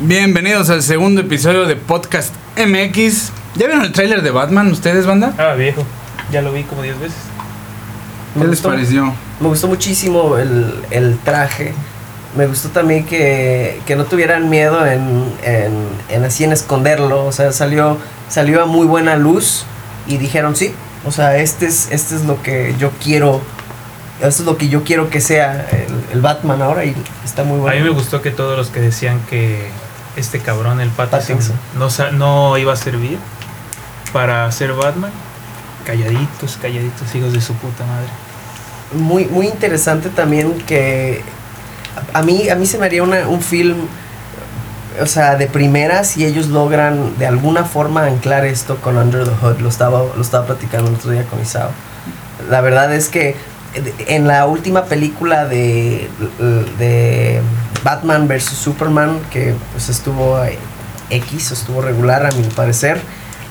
Bienvenidos al segundo episodio de Podcast MX. ¿Ya vieron el tráiler de Batman ustedes, banda? Ah, viejo. Ya lo vi como 10 veces. ¿Qué Me les gustó, pareció? me gustó muchísimo el, el traje. Me gustó también que, que no tuvieran miedo en, en, en así en esconderlo. O sea, salió, salió a muy buena luz y dijeron sí. O sea, este es, este es lo que yo quiero. Esto es lo que yo quiero que sea el, el Batman ahora y está muy A bueno. mí me gustó que todos los que decían que este cabrón, el Pattinson, Pattinson. no, iba a servir para ser Batman, calladitos, calladitos, hijos de su puta madre. muy, muy interesante también que a a mí, a mí se me haría una- un film, o sea, de primeras si ellos logran de alguna forma anclar esto con Under the Hood. Lo estaba, lo estaba platicando el otro día con Isao. La verdad es que en la última película de, de Batman vs. Superman, que pues estuvo eh, X, estuvo regular a mi parecer,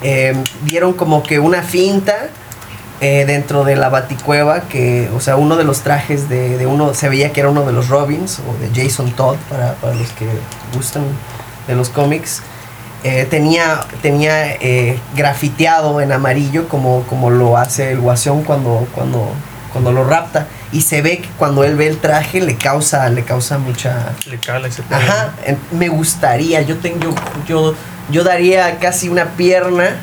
eh, dieron como que una finta eh, dentro de la baticueva que, o sea, uno de los trajes de, de uno, se veía que era uno de los Robins o de Jason Todd para, para los que gustan de los cómics. eh, tenía tenía eh, grafiteado en amarillo como, como lo hace el guasón cuando, cuando, cuando lo rapta y se ve que cuando él ve el traje le causa le causa mucha Le cala ese Ajá, me gustaría, yo tengo, yo, yo daría casi una pierna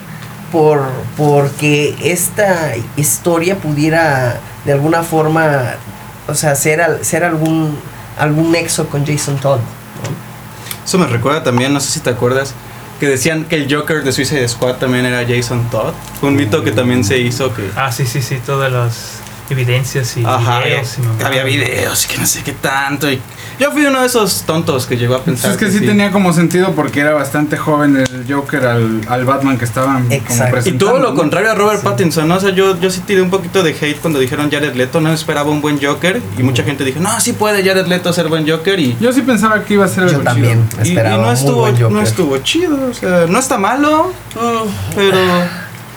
por porque esta historia pudiera de alguna forma, o sea, ser, al- ser algún algún nexo con Jason Todd. ¿no? Eso me recuerda también, no sé si te acuerdas, que decían que el Joker de Suicide Squad también era Jason Todd. Fue un mito que también se hizo que... Ah, sí, sí, sí, todas las evidencias y Ajá, videos. y había videos y que no sé qué tanto. Y yo fui uno de esos tontos que llegó a Pues pensar es que sí, tenía como sentido porque era bastante joven el Joker al, al Batman que estaban como Exacto. Y Y todo lo contrario a Robert Sí. Pattinson, ¿no? O sea, yo, yo sí tiré un poquito de hate cuando dijeron Jared Leto, no esperaba un buen Joker. Y mucha gente dijo, no, sí puede Jared Leto ser buen Joker. Y, Yo sí pensaba que iba a ser Yo algo también chido. y- y esperaba no, muy estuvo, buen no estuvo chido. O sea, no está malo, pero...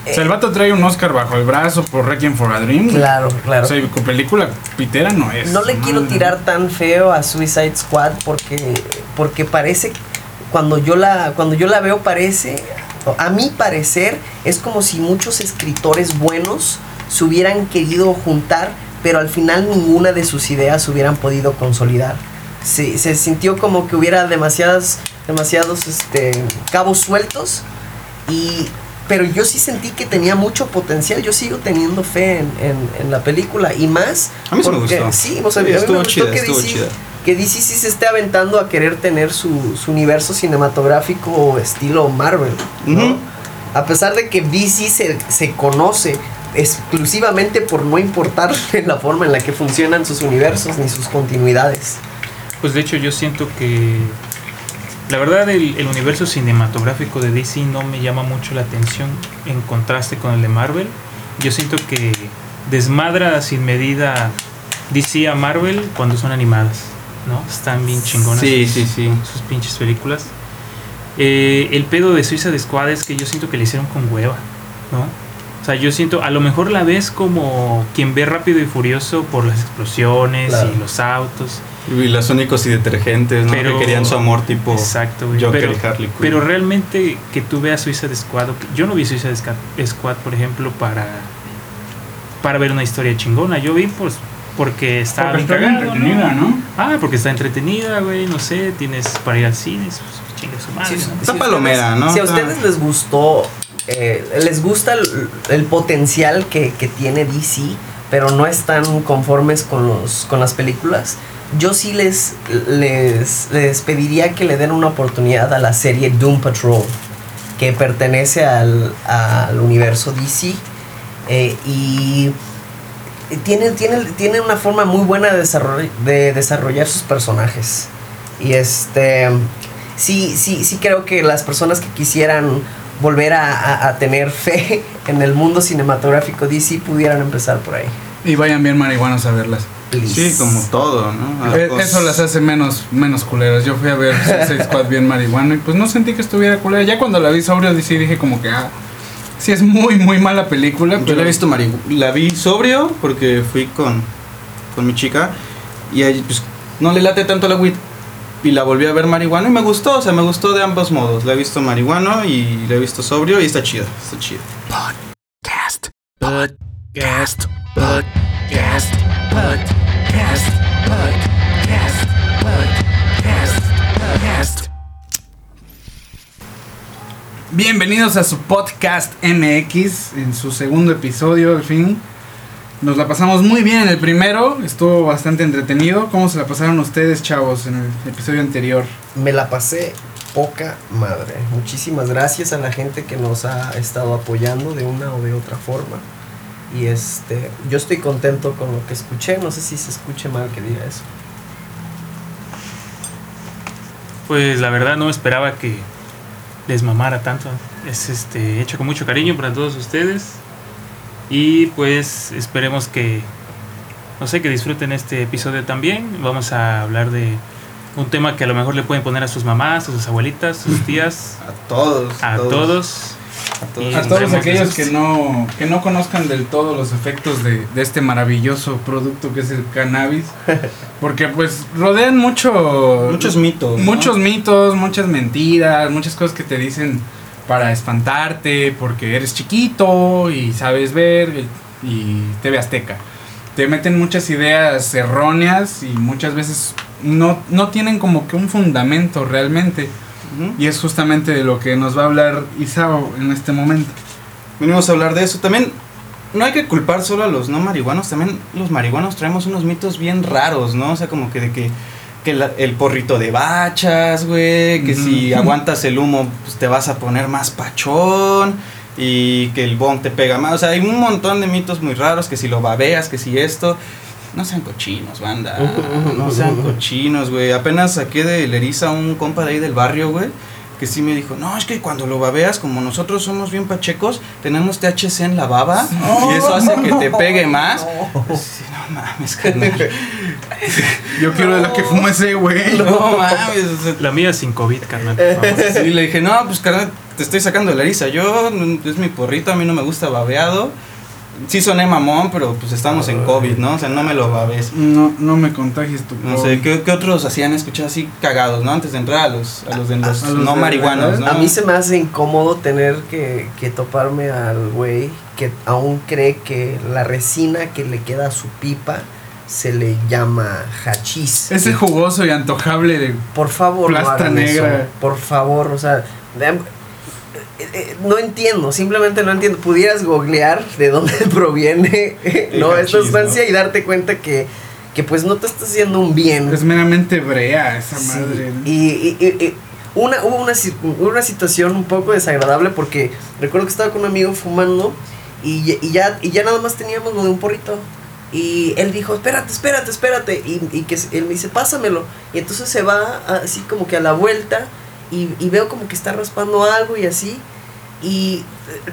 O sea, el vato trae un Oscar bajo el brazo por Requiem for a Dream. Claro, claro. O sea, con película pitera no es. No le quiero tirar tan feo a Suicide Squad porque porque parece cuando yo la cuando yo la veo parece a mi parecer es como si muchos escritores buenos se hubieran querido juntar, pero al final ninguna de sus ideas hubieran podido consolidar. Se, se sintió como que hubiera demasiadas demasiados este cabos sueltos y pero yo sí sentí que tenía mucho potencial. Yo sigo teniendo fe en, en- en la película y más. A mí sí me porque- gustó. Sí, o sea, Sí, a mí me gustó chida, que estuvo DC, chida. que DC sí se esté aventando a querer tener su, su universo cinematográfico estilo Marvel. ¿no? A pesar de que DC se, se conoce exclusivamente por no importar la forma en la que funcionan sus universos ni sus continuidades. Pues de hecho yo siento que la verdad el, el universo cinematográfico de DC no me llama mucho la atención en contraste con el de Marvel. Yo siento que desmadra sin medida DC a Marvel cuando son animadas, ¿no? Están bien chingonas Sí, sus, sí, sí. sus pinches películas. Eh, el pedo de Suiza de Squad es que yo siento que le hicieron con hueva, ¿no? O sea, yo siento, a lo mejor la ves como quien ve rápido y furioso por las explosiones Claro. y los autos. Y los únicos y detergentes, ¿no? Pero- que querían su amor tipo Exacto, güey. Joker Pero, y Harley Quinn. pero realmente que tú veas Suicide Squad, yo no vi Suicide Squad, por ejemplo, para para ver una historia chingona. Yo vi pues porque estaba Porque bien está bien cagado, entretenida, ¿no? Ah, porque está entretenida, güey, no sé, tienes para ir al cine, pues chingue su madre. Sí, ¿no? Está Si palomera, ustedes- ¿no? Si a Está- ustedes les gustó, eh, les gusta el, potencial que, que tiene DC, pero no están conformes con, los, con las películas, yo sí les, les, les pediría que le den una oportunidad a la serie Doom Patrol, que pertenece al, al universo DC. eh, y tiene, tiene, tiene una forma muy buena de, de desarrollar sus personajes. Y este sí, sí, sí creo que las personas que quisieran volver a, a- a tener fe en el mundo cinematográfico DC pudieran empezar por ahí. Y vayan bien marihuanos a verlas. Please. Sí, como todo, ¿no? Eh, Eso las hace menos, menos culeras. Yo fui a ver Suicide Squad bien marihuana y pues no sentí que estuviera culera. Ya cuando la vi sobrio sí dije como que, ah, sí es muy, muy mala película. Yo pero- la he visto marihu la vi sobrio porque fui con, con mi chica y ahí, pues no le late tanto la weed. Y la volví a ver marihuana y me gustó, o sea, me gustó de ambos modos. La he visto marihuano y la he visto sobrio y está chido, está chido. Podcast. Podcast. Podcast. Podcast. Podcast. Podcast. Podcast. Bienvenidos a su podcast MX en su segundo episodio, al fin. Nos la pasamos muy bien en el primero, estuvo bastante entretenido. ¿Cómo se la pasaron ustedes, chavos, en el episodio anterior? Me la pasé poca madre. Muchísimas gracias a la gente que nos ha estado apoyando de una o de otra forma. Y este, yo estoy contento con lo que escuché. No sé si se escuche mal que diga eso. Pues la verdad no esperaba que les mamara tanto. Es este hecho con mucho cariño para todos ustedes. Y pues esperemos que no sé que disfruten este episodio también. Vamos a hablar de un tema que a lo mejor le pueden poner a sus mamás, a sus abuelitas, a sus tías, A todos. a todos. A todos. A aquellos que no, que no conozcan del todo los efectos de, de este maravilloso producto que es el cannabis, porque pues rodean mucho... Muchos mitos. ¿no? Muchos mitos, muchas mentiras, muchas cosas que te dicen para espantarte, porque eres chiquito y sabes ver y, y TV Azteca. Te meten muchas ideas erróneas y muchas veces no, no tienen como que un fundamento realmente. Y es justamente de lo que nos va a hablar Isao en este momento. Venimos a hablar de eso. También no hay que culpar solo a los no marihuanos. También los marihuanos traemos unos mitos bien raros, ¿no? O sea, como que de que, que la- el porrito de bachas, güey. Que si aguantas el humo, pues te vas a poner más pachón. Y que el bong te pega más. O sea, hay un montón de mitos muy raros. Que si lo babeas, que si esto. No sean cochinos, banda. No sean cochinos, güey. Apenas saqué de Leriza un compa de ahí del barrio, güey. Que sí me dijo, no, es que cuando lo babeas, como nosotros somos bien pachecos, tenemos THC en la baba y eso hace que te pegue más. Sí, no mames, carnal. Yo quiero de la que fuma ese güey. No mames. La mía sin COVID, carnal. favor. Sí, le dije, no, pues carnal, te estoy sacando de la risa. Yo, es mi porrito, a mí no me gusta babeado. Sí soné mamón, pero pues estamos en COVID, ¿no? O sea, no me lo babes. No, no me contagies tu No sé, ¿qué, qué otros hacían escuchar así cagados, no? Antes de entrar a los, a los, de los A los no de marihuanos, ¿no? A mí se me hace incómodo tener que, que toparme al güey que aún cree que la resina que le queda a su pipa se le llama hachís. Ese jugoso y antojable de... Por favor, no Plasta hagan negra. eso. Por favor, o sea, de- eh, eh, no entiendo, simplemente no entiendo. Pudieras googlear de dónde proviene no esta sustancia y darte cuenta que, que pues no te está haciendo un bien. Es meramente brea esa Sí, madre. ¿no? Y, y- y- y una, hubo una, una situación un poco desagradable porque recuerdo que estaba con un amigo fumando y, ya- y ya, y ya nada más teníamos lo de un porrito. Y él dijo, espérate, espérate, espérate. Y, y que él me dice, pásamelo. Y entonces se va así como que a la vuelta y, y veo como que está raspando algo y así. Y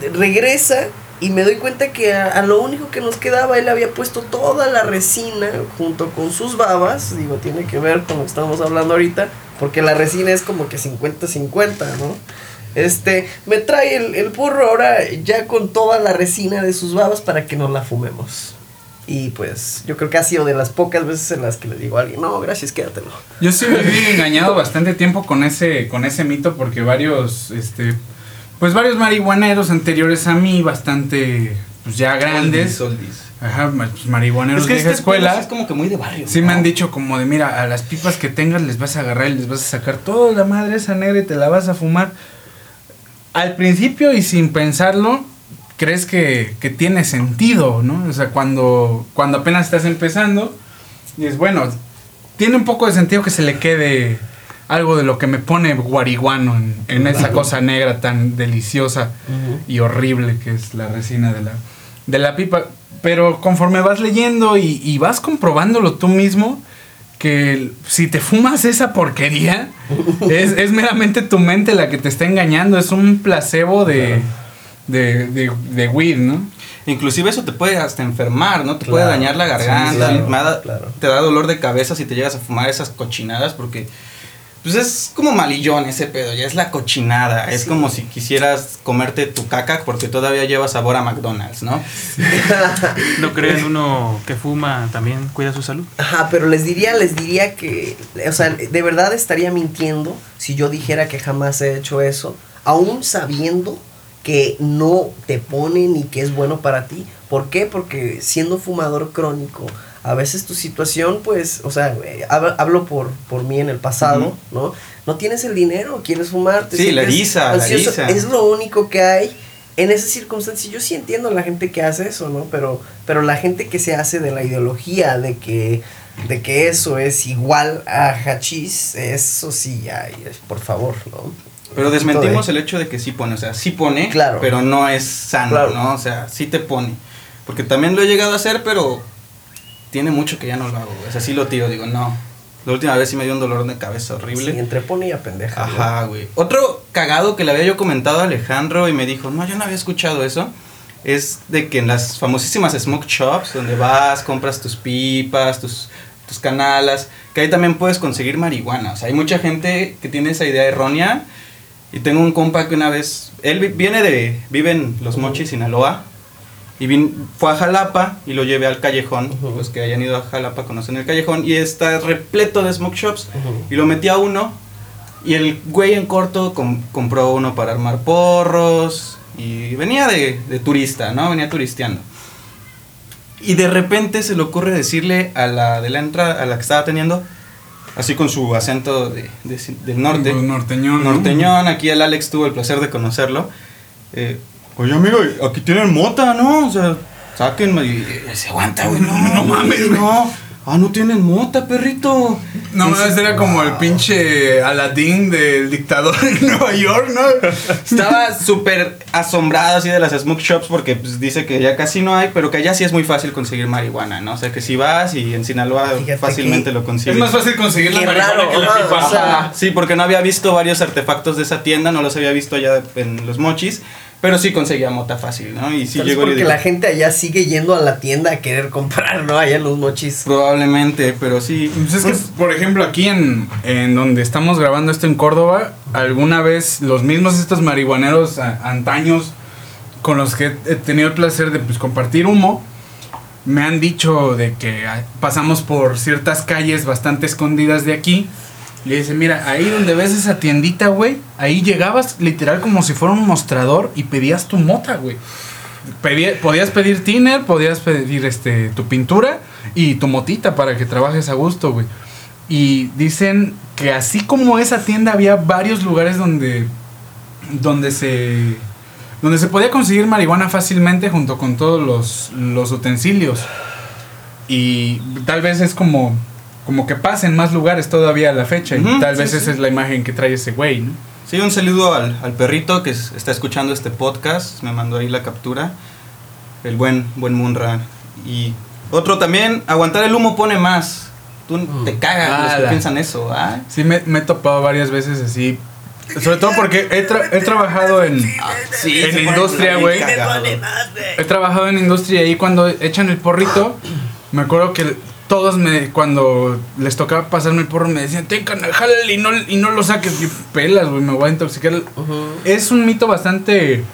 eh, regresa y me doy cuenta que a, a lo único que nos quedaba él había puesto toda la resina junto con sus babas. Digo, tiene que ver con lo que estamos hablando ahorita. Porque la resina es como que 50-50, ¿no? Este, me trae el, el burro ahora ya con toda la resina de sus babas para que nos la fumemos. Y pues yo creo que ha sido de las pocas veces en las que le digo a alguien, no, gracias, quédatelo. Yo sí viví engañado bastante tiempo con ese, con ese mito porque varios, este, pues varios marihuaneros anteriores a mí, bastante, pues ya grandes, Oldies, oldies. ajá, ma- pues, marihuaneros Es que de este escuela, sí es como que muy de barrio. sí ¿no? me han dicho como de, mira, a las pipas que tengas les vas a agarrar y les vas a sacar toda la madre esa negra y te la vas a fumar. Al principio y sin pensarlo, crees que, que tiene sentido, ¿no? O sea, cuando, cuando apenas estás empezando, dices, bueno, tiene un poco de sentido que se le quede algo de lo que me pone guariguano en, en esa cosa negra tan deliciosa y horrible que es la resina de la, de la pipa. Pero conforme vas leyendo y, y vas comprobándolo tú mismo, que si te fumas esa porquería, es, es meramente tu mente la que te está engañando, es un placebo de, de, de, de weed, ¿no? Inclusive eso te puede hasta enfermar, ¿no? Te puede dañar la garganta, sí, claro, me da- claro. te da dolor de cabeza si te llegas a fumar esas cochinadas porque pues es como malillón ese pedo, ya es la cochinada. Es Sí. como si quisieras comerte tu caca porque todavía lleva sabor a McDonald's, ¿no? No crean uno que fuma también cuida su salud. Ajá, pero les diría, les diría que, o sea, de verdad estaría mintiendo si yo dijera que jamás he hecho eso, aún sabiendo que no te pone ni que es bueno para ti. ¿Por qué? Porque siendo fumador crónico, a veces tu situación, pues, o sea, eh, hab- hablo por, por mí en el pasado, ¿no? No tienes el dinero, quieres fumar, te Sí, la eriza, la eriza. Es lo único que hay en esas circunstancias. Yo sí entiendo a la gente que hace eso, ¿no? Pero, pero la gente que se hace de la ideología de que, de que eso es igual a hachís, eso sí, ya, por favor, ¿no? Pero desmentimos de- el hecho de que sí pone, o sea, sí pone, Claro. pero no es sano, Claro. ¿no? O sea, sí te pone. Porque también lo he llegado a hacer, pero tiene mucho que ya no lo hago, güey. O sea, sí lo tiro, digo, no. La última vez sí me dio un dolor de cabeza horrible. Sí, entre pone y a pendeja. Ajá, güey. Otro cagado que le había yo comentado a Alejandro y me dijo, no, yo no había escuchado eso. Es de que en las famosísimas smoke shops, donde vas, compras tus pipas, tus, tus canalas, que ahí también puedes conseguir marihuana. O sea, hay mucha gente que tiene esa idea errónea. Y tengo un compa que una vez, él vi- viene de, vive en Los Mochis, Sinaloa. Y vin- fue a Jalapa y lo llevé al callejón. Los que hayan ido a Jalapa conocen el callejón. Y está repleto de smoke shops. Y lo metí a uno. Y el güey en corto com- compró uno para armar porros. Y venía de, de turista, ¿no? Venía turisteando. Y de repente se le ocurre decirle a la de la entrada, a la que estaba teniendo, así con su acento de, de- del norte. Pues norteñón. ¿no? Norteñón, aquí el Alex tuvo el placer de conocerlo. Eh, Oye, amigo, aquí tienen mota, ¿no? O sea, sáquenme. Y, y se aguanta, güey. No, no mames, no. Ah, no tienen mota, perrito. No, Entonces, mames, era como el wow. pinche Aladdin del dictador en Nueva York, ¿no? Estaba súper asombrado así de las smoke shops porque pues, dice que ya casi no hay, pero que allá sí es muy fácil conseguir marihuana, ¿no? O sea, que si vas y en Sinaloa Fíjate fácilmente que- lo consigues. Es más fácil conseguir la Qué marihuana raro, que la pipa. o sea, Sí, porque no había visto varios artefactos de esa tienda, no los había visto allá en los mochis, pero sí conseguía mota fácil, ¿no? Y sí llegó porque digo, la gente allá sigue yendo a la tienda a querer comprar, ¿no? Allá en los mochis. probablemente, pero sí. Pues es que, por ejemplo, aquí en, en donde estamos grabando esto en Córdoba, alguna vez los mismos estos marihuaneros a- antaños con los que he tenido el placer de pues, compartir humo, me han dicho de que ah, pasamos por ciertas calles bastante escondidas de aquí. Y dicen, mira, ahí donde ves esa tiendita, güey, ahí llegabas literal como si fuera un mostrador y pedías tu mota, güey. Podías pedir tiner, podías pedir este tu pintura y tu motita para que trabajes a gusto, güey. Y dicen que así como esa tienda había varios lugares donde donde se donde se podía conseguir marihuana fácilmente junto con todos los, los utensilios. Y tal vez es como como que pasa en más lugares todavía a la fecha. y tal sí, vez sí. esa es la imagen que trae ese güey, ¿no? Sí, un saludo al, al perrito que es- está escuchando este podcast, me mandó ahí la captura, el buen, buen Munra. Y otro también, aguantar el humo pone más. Tú te cagas los que piensan eso, ¿ah? Sí, me, me he topado varias veces así. Sobre todo porque he, tra- he trabajado en, Sí, en industria, güey. He trabajado en industria y cuando echan el porrito, me acuerdo que todos me, cuando les tocaba pasarme el porro, me decían, ten jálale y no, y no lo saques. Y pelas, güey, me voy a intoxicar. Es un mito bastante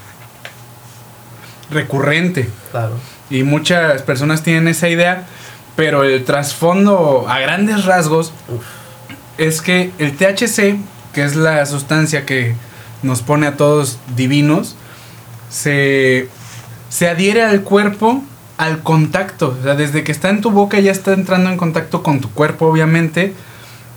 recurrente. Claro. Y muchas personas tienen esa idea, pero el trasfondo a grandes rasgos es que el THC, que es la sustancia que nos pone a todos divinos, se, se adhiere al cuerpo al contacto. O sea, desde que está en tu boca ya está entrando en contacto con tu cuerpo, obviamente.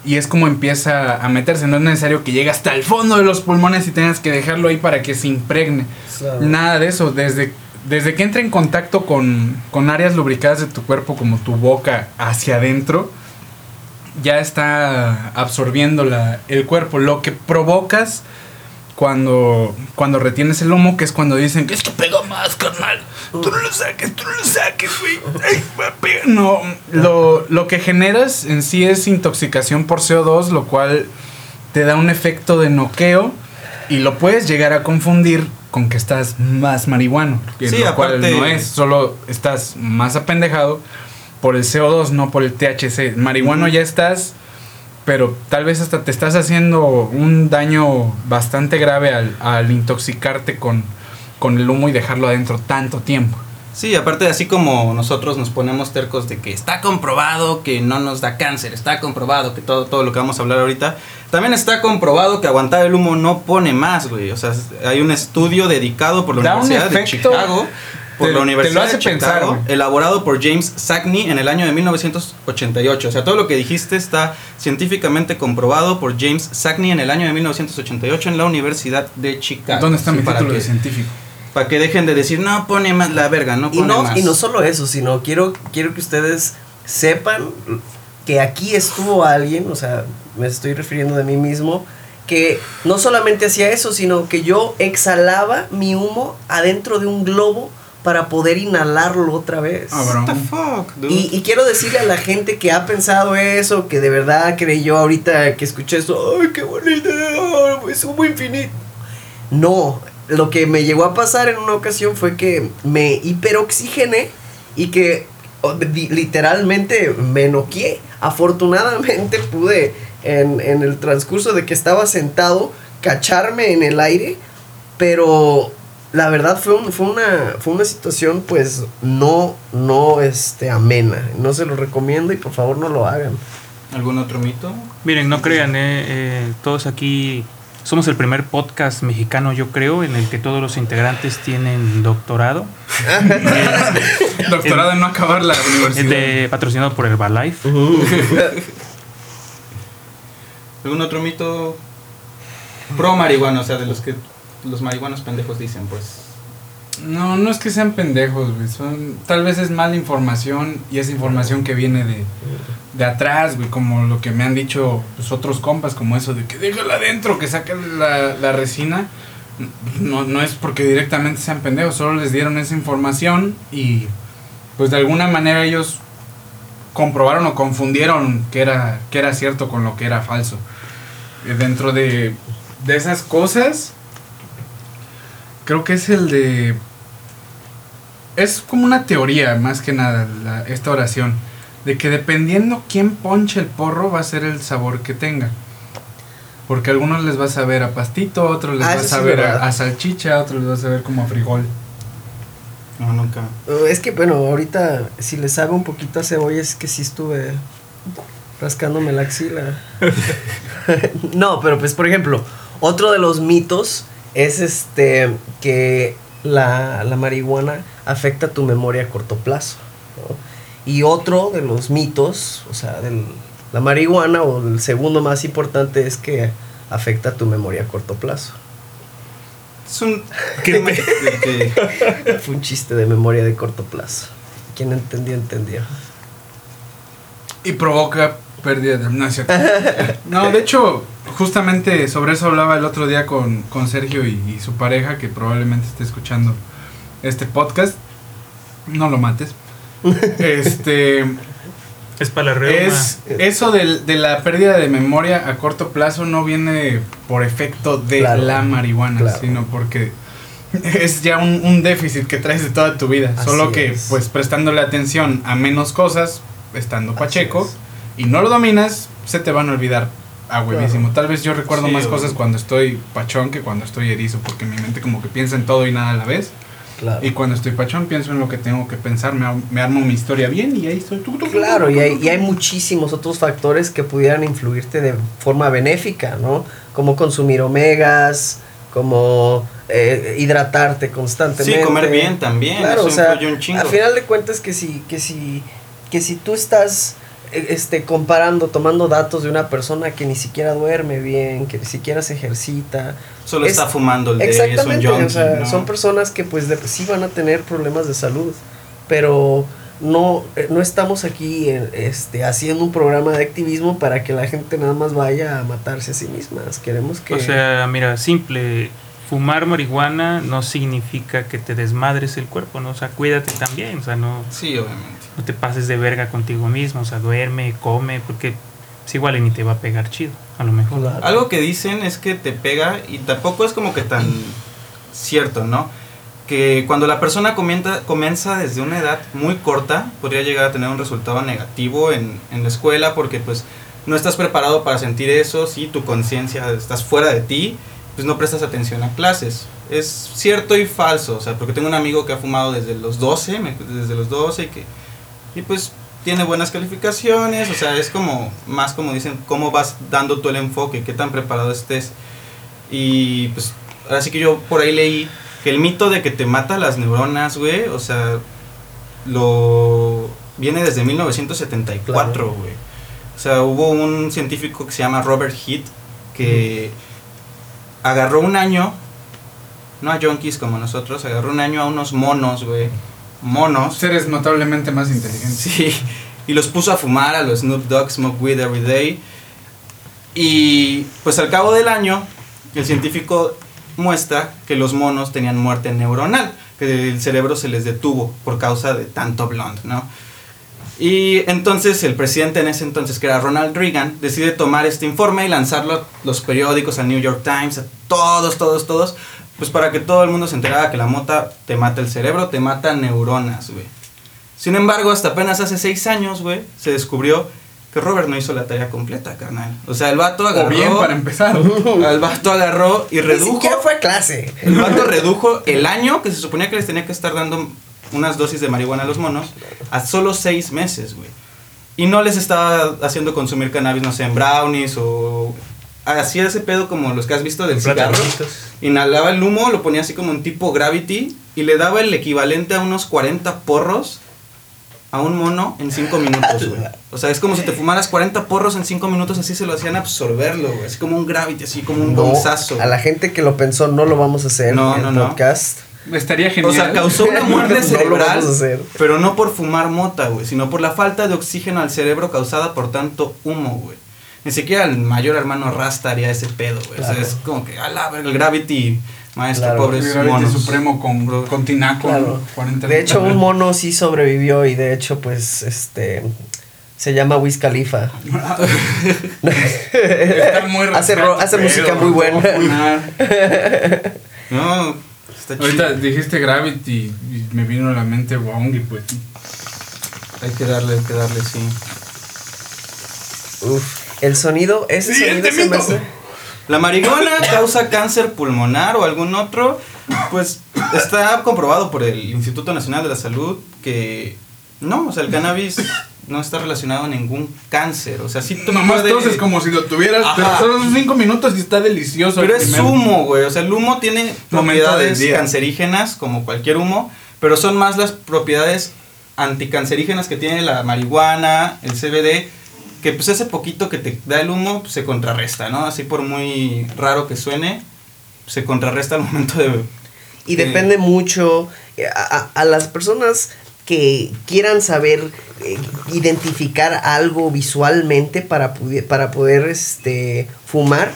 Y es como empieza a meterse. No es necesario que llegue hasta el fondo de los pulmones y tengas que dejarlo ahí para que se impregne. Claro. Nada de eso. Desde, desde que entra en contacto con, con áreas lubricadas de tu cuerpo, como tu boca hacia adentro, ya está absorbiendo la- el cuerpo. Lo que provocas cuando, cuando retienes el humo, que es cuando dicen que esto pega más, carnal. Tú no lo saques, tú no lo saques, güey. Ay, va a pegar". No, lo, lo que generas en sí es intoxicación por CO2, lo cual te da un efecto de noqueo y lo puedes llegar a confundir con que estás más marihuano. Sí, lo cual aparte- no es, solo estás más apendejado por el CO2, no por el THC. Marihuano ya estás pero tal vez hasta te estás haciendo un daño bastante grave al, al intoxicarte con, con el humo y dejarlo adentro tanto tiempo. Sí, aparte así como nosotros nos ponemos tercos de que está comprobado que no nos da cáncer, está comprobado que todo, todo lo que vamos a hablar ahorita, también está comprobado que aguantar el humo no pone más, güey. O sea, hay un estudio dedicado por la Da un Universidad de Chicago, por te- la te Universidad lo hace de Chicago, pensar, elaborado por James Sackney en el año de 1988. O sea, todo lo que dijiste está científicamente comprobado por James Sackney en el año de 1988 en la Universidad de Chicago. ¿Dónde está Sí, mi para título que, de científico? Para que dejen de decir, no pone más la verga, no Y pone no, más. y no solo eso, sino quiero, quiero que ustedes sepan que aquí estuvo alguien, o sea, me estoy refiriendo de mí mismo, que no solamente hacía eso, sino que yo exhalaba mi humo adentro de un globo para poder inhalarlo otra vez. Ah, bro. What the fuck, dude? Y, y quiero decirle a la gente que ha pensado eso, que de verdad creyó ahorita que escuché esto, ¡ay, qué idea! Es humo infinito. No, lo que me llegó a pasar en una ocasión fue que me hiperoxigené y que literalmente me noqué. Afortunadamente pude, en, en el transcurso de que estaba sentado, cacharme en el aire, pero la verdad fue, un- fue, una, fue una situación pues no, no este, amena. No se lo recomiendo y por favor no lo hagan. ¿Algún otro mito? Miren, no crean, eh, eh, todos aquí somos el primer podcast mexicano, yo creo, en el que todos los integrantes tienen doctorado. Doctorado en no acabar la universidad. de, patrocinado por Herbalife. ¿Algún otro mito pro marihuana? O sea, de los que los marihuanos pendejos dicen, pues. No, no es que sean pendejos, güey. Son, tal vez es mala información y es información que viene de, de atrás, güey. Como lo que me han dicho los otros compas, como eso de que déjala adentro, que saquen la, la resina. No, no es porque directamente sean pendejos, solo les dieron esa información y pues de alguna manera ellos comprobaron o confundieron que era, que era cierto con lo que era falso. Eh, Dentro de, de esas cosas, creo que es el de... Es como una teoría, más que nada, la- esta oración. De que dependiendo quién ponche el porro, va a ser el sabor que tenga. Porque a algunos les va a saber a pastito, a otros les Ah, va a sí, saber a, a salchicha, a otros les va a saber como a frijol. No, nunca. Uh, Es que bueno, ahorita si le sabe un poquito a cebolla es que sí estuve rascándome la axila. no, pero pues por ejemplo, otro de los mitos es este que la, la marihuana afecta tu memoria a corto plazo. ¿no? Y otro de los mitos, o sea, de la marihuana, o el segundo más importante es que afecta tu memoria a corto plazo. Es un Fue un chiste de memoria de corto plazo. Quien entendió, entendió. Y provoca pérdida de... No. No, de hecho, justamente sobre eso hablaba el otro día con, con Sergio y, y su pareja, que probablemente esté escuchando este podcast. No lo mates. Este... Es para la. Es eso del- de, la pérdida de memoria a corto plazo no viene por efecto de Claro, la marihuana, claro. sino porque es ya un, un déficit que traes de toda tu vida. Así Solo que, es. pues, prestándole atención a menos cosas, estando pacheco, es. y no lo dominas, se te van a olvidar a huevísimo. Tal vez yo recuerdo Sí, más güey. cosas cuando estoy pachón que cuando estoy erizo, porque mi mente como que piensa en todo y nada a la vez. Claro. Y cuando estoy pachón pienso en lo que tengo que pensar, me, ar- me armo mi historia bien y ahí estoy. tuc, tuc, Claro, y hay, y hay muchísimos otros factores que pudieran influirte de forma benéfica, ¿no? Como consumir omegas, como eh, hidratarte constantemente. Sí, comer bien también. Claro, eso o sea, un chingo. al final de cuentas que si, que si, que si tú estás este, comparando, tomando datos de una persona que ni siquiera duerme bien, que ni siquiera se ejercita, Solo es- está fumando el de es un Exactamente, junkie, o sea, ¿no? son personas que pues de, sí van a tener problemas de salud, pero no, eh, no estamos aquí eh, este, haciendo un programa de activismo para que la gente nada más vaya a matarse a sí mismas. Queremos que... O sea, mira, simple. Fumar marihuana no significa que te desmadres el cuerpo, ¿no? O sea, cuídate también, o sea, no, Sí, obviamente. no te pases de verga contigo mismo, o sea, duerme, come, porque es igual y ni te va a pegar chido, a lo mejor. Claro. Algo que dicen es que te pega y tampoco es como que tan cierto, ¿no? Que cuando la persona comienza, comienza desde una edad muy corta, podría llegar a tener un resultado negativo en, en la escuela porque pues no estás preparado para sentir eso, si tu conciencia estás fuera de ti, pues no prestas atención a clases. Es cierto y falso, o sea, porque tengo un amigo que ha fumado desde los 12, me- desde los 12 y que y pues tiene buenas calificaciones, o sea, es como más como dicen, cómo vas dando tú el enfoque, qué tan preparado estés. Y pues ahora sí que yo por ahí leí que el mito de que te mata las neuronas, güey, o sea, lo viene desde 1974, Claro. güey. O sea, hubo un científico que se llama Robert Heath que agarró un año, no a junkies como nosotros, agarró un año a unos monos, güey. Monos. Seres notablemente más inteligentes. Sí, y los puso a fumar a los Snoop Dogg Smoke Weed Every Day. Y pues al cabo del año, el científico muestra que los monos tenían muerte neuronal, que el cerebro se les detuvo por causa de tanto blonde, ¿no? Y entonces el presidente en ese entonces, que era Ronald Reagan, decide tomar este informe y lanzarlo a los periódicos, al New York Times, a todos, todos, todos, pues para que todo el mundo se enterara que la mota te mata el cerebro, te mata neuronas, güey. Sin embargo, hasta apenas hace seis años, güey, se descubrió que Robert no hizo la tarea completa, carnal. O sea, el vato agarró... O bien para empezar. El vato agarró y Ni redujo... siquiera fue a clase. El vato redujo el año que se suponía que les tenía que estar dando unas dosis de marihuana a los monos a solo seis meses, güey. Y no les estaba haciendo consumir cannabis, no sé, en brownies o... Hacía ese pedo como los que has visto del cigarro. Inhalaba el humo, lo ponía así como un tipo gravity y le daba el equivalente a unos 40 porros a un mono en 5 minutos, güey. O sea, es como si te fumaras 40 porros en 5 minutos, así se lo hacían absorberlo, güey. Así como un gravity, así como un No, gonzazo. a la gente que lo pensó no lo vamos a hacer No, en no, el no. podcast. Estaría genial. O sea, causó una muerte cerebral, pero no por fumar mota, güey, sino por la falta de oxígeno al cerebro causada por tanto humo, güey. Ni siquiera el mayor hermano Rasta haría ese pedo, güey. O sea, es como que, a la el Gravity, maestro, Claro. Gravity monos. Supremo con, con Tinaco. Claro. 40 De hecho, un mono sí sobrevivió y de hecho, pues, este... Se llama Wiz Khalifa. Está muy hace, hace música muy buena. No, está Ahorita chido. dijiste Gravity y me vino a la mente Wong y pues Hay que darle, hay que darle, sí. Uf, el sonido, ese Siguiente sonido se me hace... La marihuana causa cáncer pulmonar o algún otro, pues está comprobado por el Instituto Nacional de la Salud que no, o sea, el cannabis no está relacionado a ningún cáncer, o sea, sí te Nomás puede- toses como si lo tuvieras, Ajá. pero son 5 minutos y está delicioso. Pero es humo, güey, o sea, el humo tiene propiedades cancerígenas como cualquier humo, pero son más las propiedades anticancerígenas que tiene la marihuana, el CBD, que pues ese poquito que te da el humo pues, se contrarresta, ¿no? Así por muy raro que suene, se contrarresta al momento de... Y de- depende mucho eh, a, a- a las personas que quieran saber eh, identificar algo visualmente para, para poder este, fumar.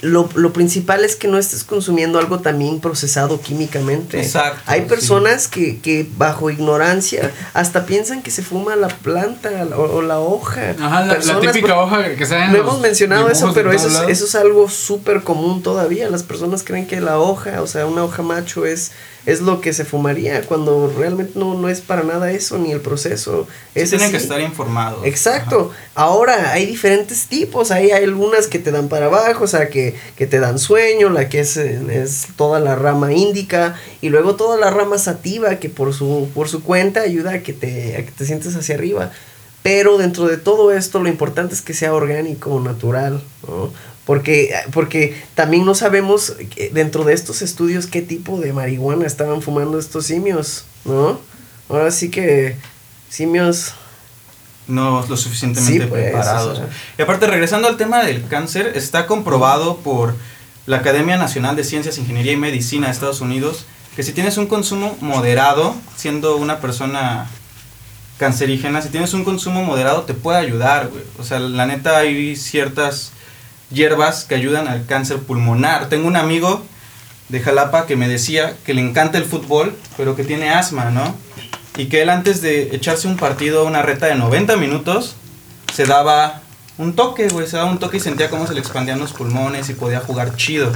Lo, lo principal es que no estés consumiendo algo también procesado químicamente. Exacto, Hay sí. personas que, que bajo ignorancia hasta piensan que se fuma la planta la- o, o la hoja. Ajá, la, típica hoja que en no hemos mencionado eso, pero eso es, eso es algo súper común todavía. Las personas creen que la hoja, o sea, una hoja macho es, es lo que se fumaría, cuando realmente no, no es para nada eso, ni el proceso. Sí Es tienen que estar informados. Exacto. Ahora hay diferentes tipos. Ahí hay algunas que te dan para abajo, o sea, que, que te dan sueño, la que es, es toda la rama índica, y luego toda la rama sativa, que por su, por su cuenta ayuda a que, te, a que te sientes hacia arriba. Pero dentro de todo esto, lo importante es que sea orgánico, natural, ¿no? Porque, porque también no sabemos eh, dentro de estos estudios qué tipo de marihuana estaban fumando estos simios, ¿no? Ahora sí que simios no lo suficientemente Sí, pues, preparados. Y aparte, regresando al tema del cáncer, está comprobado por la Academia Nacional de Ciencias, Ingeniería y Medicina de Estados Unidos que si tienes un consumo moderado, siendo una persona cancerígena, si tienes un consumo moderado te puede ayudar, güey. O sea, la neta hay ciertas hierbas que ayudan al cáncer pulmonar. Tengo un amigo de Jalapa que me decía que le encanta el fútbol, pero que tiene asma, ¿no? Y que él antes de echarse un partido, una reta de 90 minutos, se daba un toque, güey, se daba un toque y sentía cómo se le expandían los pulmones y podía jugar chido.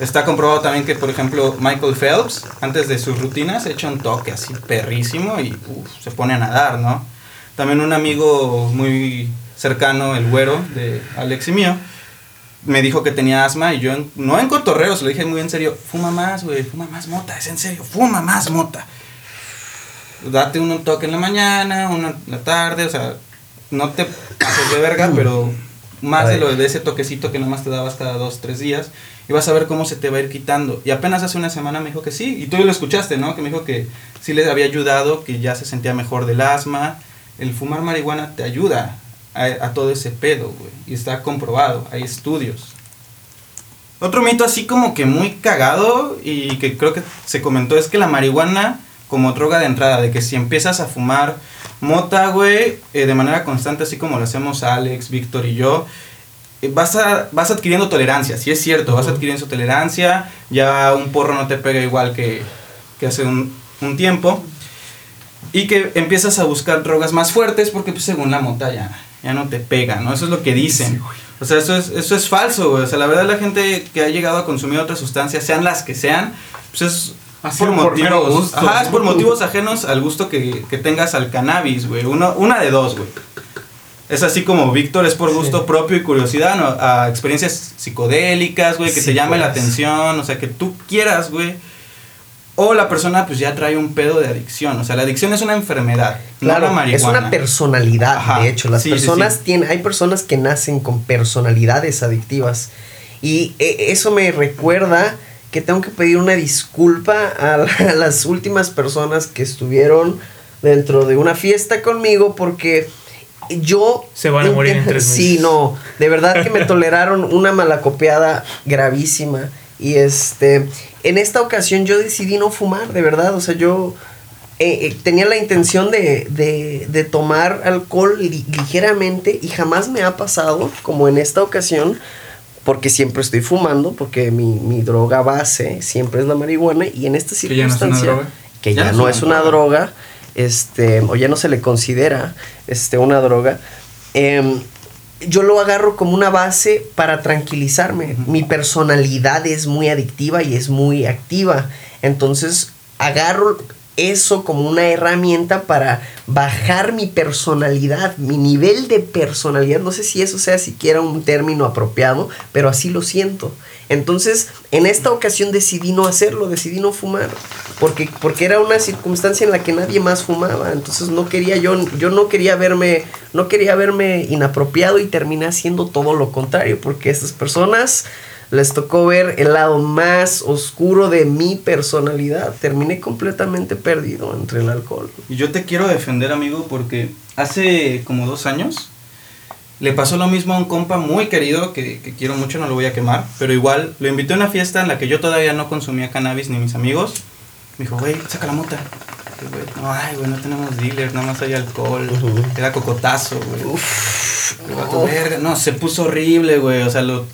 Está comprobado también que, por ejemplo, Michael Phelps, antes de sus rutinas, echa un toque así perrísimo y uf, se pone a nadar, ¿no? También un amigo muy cercano, el güero de Alex y mío, me dijo que tenía asma y yo, en- no en cotorreo, se lo dije muy en serio, fuma más, güey, fuma más mota, es en serio, fuma más mota. Date un toque en la mañana, uno en la tarde, o sea, no te pases de verga, pero más de lo de ese toquecito que nomás te dabas cada dos, tres días, y vas a ver cómo se te va a ir quitando. Y apenas hace una semana me dijo que sí, y tú lo escuchaste, ¿no? Que me dijo que sí les había ayudado, que ya se sentía mejor del asma. El fumar marihuana te ayuda a, a todo ese pedo, güey, y está comprobado, hay estudios. Otro mito así como que muy cagado y que creo que se comentó es que la marihuana como droga de entrada, de que si empiezas a fumar mota, güey, eh, de manera constante, así como lo hacemos Alex, Víctor y yo, eh, vas, a, vas adquiriendo tolerancia, sí es cierto, vas adquiriendo su tolerancia, ya un porro no te pega igual que, que hace un, un tiempo, y que empiezas a buscar drogas más fuertes porque pues, según la mota ya, ya no te pega, ¿no? Eso es lo que dicen. O sea, eso es, eso es falso, güey. O sea, la verdad la gente que ha llegado a consumir otras sustancias, sean las que sean, pues es Así por motivos, gusto, ajá, es por motivos ajenos al gusto que, que tengas al cannabis, güey. Uno, una de dos, güey. Es así como Víctor es por gusto propio y curiosidad, ¿no? A experiencias psicodélicas, güey, que Sí, te llame la pues. atención, o sea, que tú quieras, güey. O la persona pues ya trae un pedo de adicción, o sea, la adicción es una enfermedad, no Claro, la marihuana. es una personalidad, Ajá, de hecho. Las sí, personas sí. tienen, hay personas que nacen con personalidades adictivas. Y eh, eso me recuerda que tengo que pedir una disculpa a, la- a las últimas personas que estuvieron dentro de una fiesta conmigo porque yo... Se van a morir en tres Sí, no, de verdad que me toleraron una malacopiada gravísima. Y este, en esta ocasión yo decidí no fumar, de verdad. O sea, yo eh, eh, tenía la intención de, de, de tomar alcohol li- ligeramente y jamás me ha pasado, como en esta ocasión, porque siempre estoy fumando, porque mi, mi droga base siempre es la marihuana y en esta Que ya no es una circunstancia, droga. que ya, no es una droga, este, o ya no se le considera este, una droga, em, yo lo agarro como una base para tranquilizarme. Mi personalidad es muy adictiva y es muy activa. Entonces agarro eso como una herramienta para bajar mi personalidad, mi nivel de personalidad. No sé si eso sea siquiera un término apropiado, pero así lo siento. Entonces, en esta ocasión decidí no hacerlo, decidí no fumar, porque, porque era una circunstancia en la que nadie más fumaba. Entonces no quería yo, yo no quería verme, no quería verme inapropiado y terminé haciendo todo lo contrario, porque a estas personas les tocó ver el lado más oscuro de mi personalidad. Terminé completamente perdido entre el alcohol. Y yo te quiero defender, amigo, porque hace como dos años le pasó lo mismo a un compa muy querido que, que quiero mucho, no lo voy a quemar, pero igual lo invité a una fiesta en la que yo todavía no consumía cannabis ni mis amigos. Me dijo, güey, saca la mota. No, ay, güey, no tenemos dealer, nada más hay alcohol. Era cocotazo, güey. Uf, verga, No, se puso horrible, güey. O sea, lo,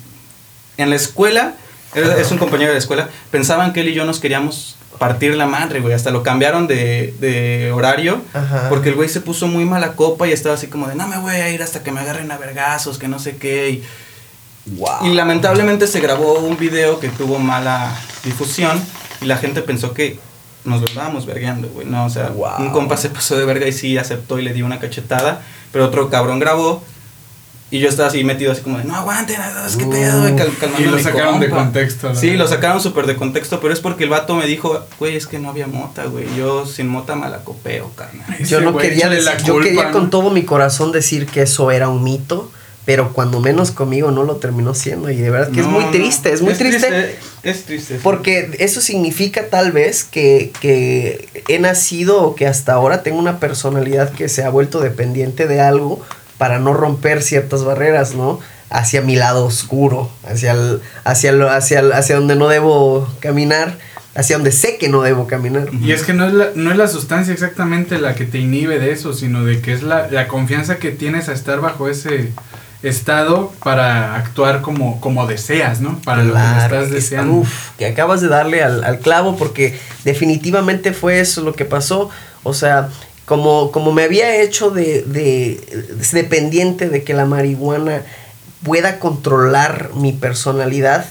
en la escuela, era- es un compañero de la escuela, pensaban que él y yo nos queríamos partir la madre, güey. Hasta lo cambiaron de, de horario. Ajá. Porque el güey se puso muy mala copa y estaba así como de, no me voy a ir hasta que me agarren a vergazos, que no sé qué. Y, wow. y lamentablemente se grabó un video que tuvo mala difusión y la gente pensó que nos lo estábamos vergueando, güey. No, o sea, Wow. un compa se pasó de verga y sí aceptó y le dio una cachetada, pero otro cabrón grabó y yo estaba así metido así como de, no aguanten, es que pedo, güey, cal- calmando Y a lo sacaron de compa". contexto, la Sí, lo sacaron súper de contexto, pero es porque el vato me dijo, güey, es que no había mota, güey. Yo sin mota malacopeo, carnal. Yo no güey, quería decir- la yo quería ¿no? con todo mi corazón decir que eso era un mito, pero cuando menos conmigo no lo terminó siendo y de verdad que es No, muy no. triste, es muy triste, Es triste. sí. porque eso significa tal vez que, que he nacido o que hasta ahora tengo una personalidad que se ha vuelto dependiente de algo para no romper ciertas barreras, ¿no? Hacia mi lado oscuro, hacia el, hacia el- hacia el- hacia donde no debo caminar, hacia donde sé que no debo caminar. Y es que no es, la, no es la sustancia exactamente la que te inhibe de eso, sino de que es la, la confianza que tienes a estar bajo ese estado para actuar como, como deseas, ¿no? Para lo que estás es- deseando. Uf, que acabas de darle al, al clavo porque definitivamente fue eso lo que pasó. O sea, como, como me había hecho de, de, de dependiente de que la marihuana pueda controlar mi personalidad,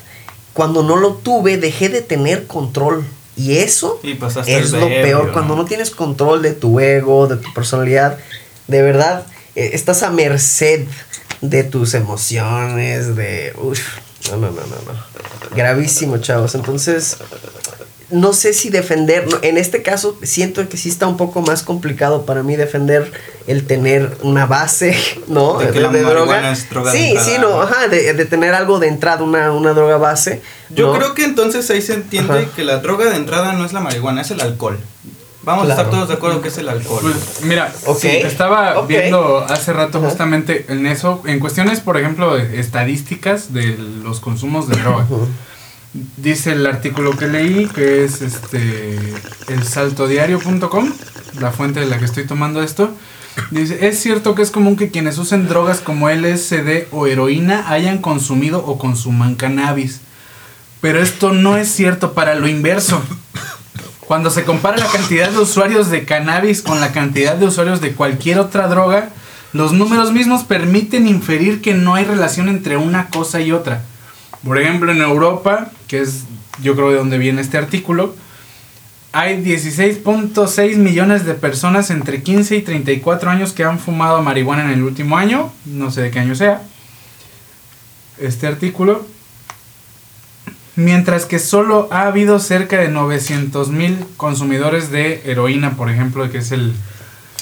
cuando no lo tuve dejé de tener control. Y eso Y es lo ebrio, peor, ¿no? cuando no tienes control de tu ego, de tu personalidad, de verdad, eh, estás a merced de tus emociones, de... Uf, no, no, no, no, no. Gravísimo, chavos. Entonces, no sé si defender, no, en este caso siento que sí está un poco más complicado para mí defender el tener una base, ¿no? De que la marihuana es droga de Sí, entrada, sí, no, ¿no? ajá, de, de tener algo de entrada, una, una droga base. Yo ¿no? creo que entonces ahí se entiende Ajá. que la droga de entrada no es la marihuana, es el alcohol. Vamos a estar todos de acuerdo que es el alcohol. Pues mira, Ok, sí, estaba viendo hace rato Ajá. justamente en eso, en cuestiones, por ejemplo, de estadísticas de los consumos de droga. Dice el artículo que leí, que es este el saltodiario.com, la fuente de la que estoy tomando esto. Dice, es cierto que es común que quienes usen drogas como LSD o heroína hayan consumido o consuman cannabis. Pero esto no es cierto para lo inverso. Cuando se compara la cantidad de usuarios de cannabis con la cantidad de usuarios de cualquier otra droga, los números mismos permiten inferir que no hay relación entre una cosa y otra. Por ejemplo, en Europa, que es yo creo de donde viene este artículo, hay 16.6 millones de personas entre 15 y 34 años que han fumado marihuana en el último año, no sé de qué año sea. Este artículo Mientras que solo ha habido cerca de 900 mil consumidores de heroína, por ejemplo, que es el,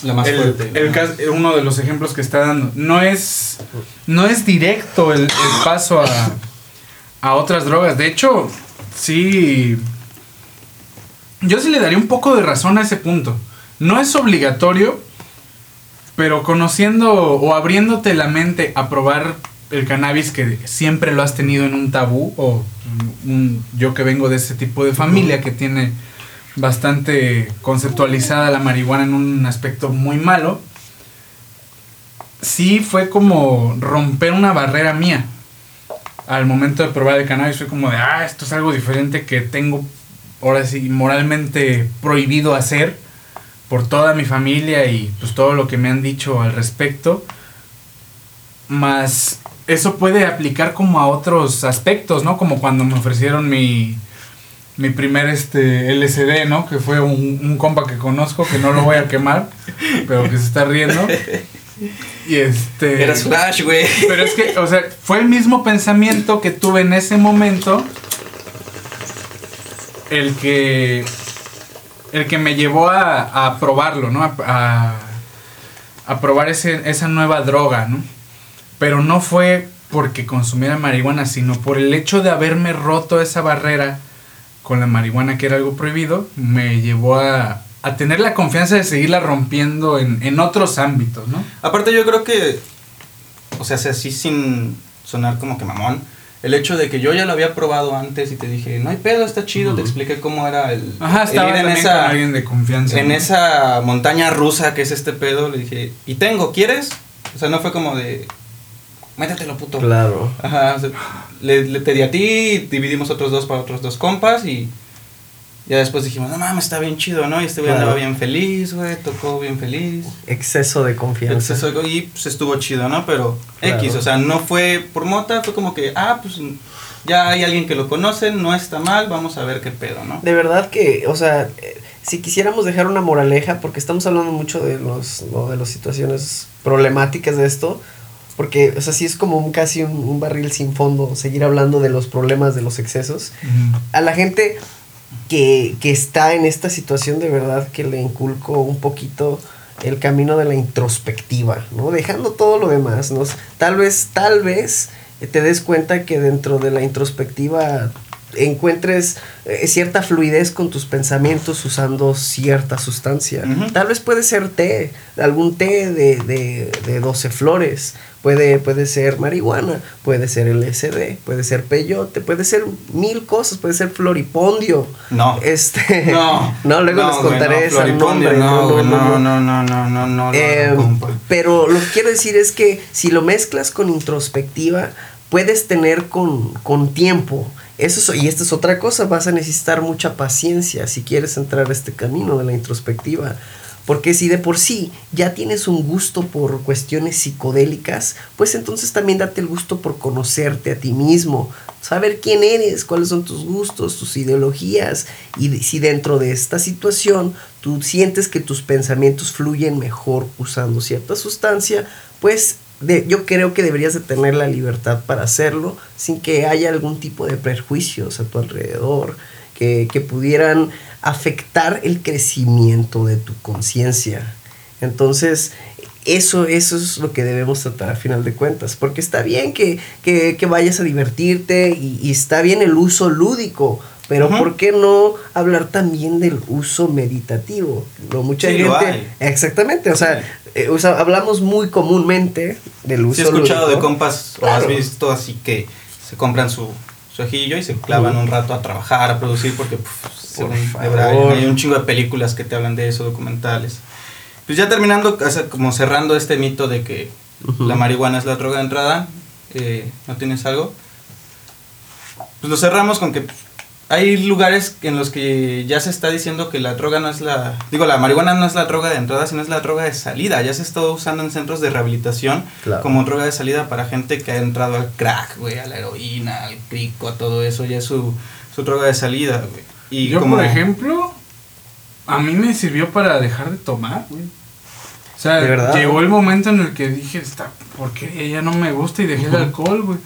la más el- fuerte. uno de los ejemplos que está dando. No es, no es directo el, el paso a, a otras drogas. De hecho, sí. Yo sí le daría un poco de razón a ese punto. No es obligatorio, pero conociendo o abriéndote la mente a probar el cannabis que siempre lo has tenido en un tabú, o un- yo que vengo de ese tipo de familia que tiene bastante conceptualizada la marihuana en un aspecto muy malo, sí fue como romper una barrera mía. Al momento de probar el cannabis fue como de, ah, esto es algo diferente que tengo ahora sí moralmente prohibido hacer por toda mi familia y pues todo lo que me han dicho al respecto. Más eso puede aplicar como a otros aspectos, ¿no? Como cuando me ofrecieron mi, mi primer este LCD, ¿no? Que fue un, un compa que conozco, que no lo voy a quemar, pero que se está riendo. Y este... Eras Flash, güey. Pero es que, o sea, fue el mismo pensamiento que tuve en ese momento. El que. El que me llevó a, a probarlo, ¿no? A, a, a probar ese, esa nueva droga, ¿no? Pero no fue porque consumiera marihuana, sino por el hecho de haberme roto esa barrera con la marihuana, que era algo prohibido, me llevó a, a tener la confianza de seguirla rompiendo en, en otros ámbitos, ¿no? Aparte yo creo que, o sea, así sin sonar como que mamón, el hecho de que yo ya lo había probado antes y te dije, no hay pedo, está chido, te expliqué cómo era el, Ajá, el estaba ir en esa, con alguien de confianza. en ¿no? esa montaña rusa que es este pedo, le dije, y tengo, ¿quieres? O sea, no fue como de, métetelo puto. Claro. Ajá, o sea, le, le te di a ti, dividimos otros dos para otros dos compas y ya después dijimos, no mames, está bien chido, ¿no? Y este güey Claro. andaba bien feliz, güey, tocó bien feliz. Exceso de confianza. Exceso de- y pues estuvo chido, ¿no? Pero Claro. X, o sea, no fue por mota, fue como que, ah, pues ya hay alguien que lo conoce, no está mal, vamos a ver qué pedo, ¿no? De verdad que, o sea, eh, si quisiéramos dejar una moraleja, porque estamos hablando mucho de los, ¿no? de las situaciones problemáticas de esto, porque, o sea, sí es como un, casi un, un barril sin fondo seguir hablando de los problemas de los excesos. A la gente que, que está en esta situación, de verdad que le inculco un poquito el camino de la introspectiva, ¿no? Dejando todo lo demás, ¿no? Tal vez, tal vez eh, te des cuenta que dentro de la introspectiva encuentres eh, cierta fluidez con tus pensamientos usando cierta sustancia. Tal vez puede ser té, algún té de, de, de 12 flores, puede, puede ser marihuana, puede ser LSD, puede ser peyote, puede ser mil cosas, puede ser floripondio. No. Este, No. no, luego no, les güey, contaré no, ese nombre. No, güey, no, no, no. no, no, no, no, no, lo Eh, pero lo que quiero decir es que si lo mezclas con introspectiva, puedes tener con, con tiempo. Eso es- y esta es otra cosa, vas a necesitar mucha paciencia si quieres entrar a este camino de la introspectiva. Porque si de por sí ya tienes un gusto por cuestiones psicodélicas, pues entonces también date el gusto por conocerte a ti mismo, saber quién eres, cuáles son tus gustos, tus ideologías, y si dentro de esta situación tú sientes que tus pensamientos fluyen mejor usando cierta sustancia, pues yo creo que deberías de tener la libertad para hacerlo sin que haya algún tipo de prejuicios a tu alrededor que, que pudieran afectar el crecimiento de tu conciencia. Entonces, eso, eso es lo que debemos tratar a final de cuentas, porque está bien que, que- que vayas a divertirte y está bien el uso lúdico, pero. ¿por qué no hablar también del uso meditativo? No, mucha Sí, lo gente... hay. Exactamente, o sea, eh, o sea, hablamos muy comúnmente del uso Sí he escuchado de compas, o has visto así que se compran su, su ajillo y se clavan un rato a trabajar, a producir, porque puf, según verdad, hay un chingo de películas que te hablan de eso, documentales. Pues ya terminando, o sea, como cerrando este mito de que la marihuana es la droga de entrada, eh, ¿no tienes algo? Pues lo cerramos con que pues, hay lugares en los que ya se está diciendo que la droga no es la... Digo, la marihuana no es la droga de entrada, sino es la droga de salida. Ya se está usando en centros de rehabilitación Claro. como droga de salida para gente que ha entrado al crack, güey, a la heroína, al crico, a todo eso. Ya es su, su droga de salida, güey. Y Yo, como, por ejemplo, a mí me sirvió para dejar de tomar, güey. O sea, ¿De verdad? llegó el momento en el que dije, esta porquería ya no me gusta y dejé el alcohol, güey.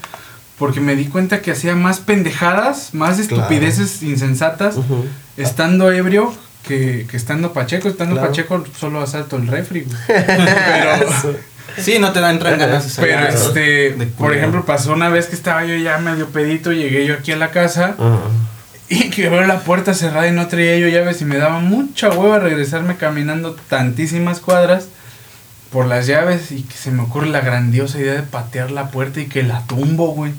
Porque me di cuenta que hacía más pendejadas, más Claro. estupideces insensatas, Ujú. estando ebrio que, que estando pacheco. Estando Claro. pacheco solo asalto el refri, güey. Pero, Sí, no te dan ganas pero este, por ejemplo, pasó una vez que estaba yo ya medio pedito, llegué yo aquí a la casa. Ajá. Y que veo la puerta cerrada y no traía yo llaves y me daba mucha hueva regresarme caminando tantísimas cuadras por las llaves y que se me ocurre la grandiosa idea de patear la puerta y que la tumbo, güey.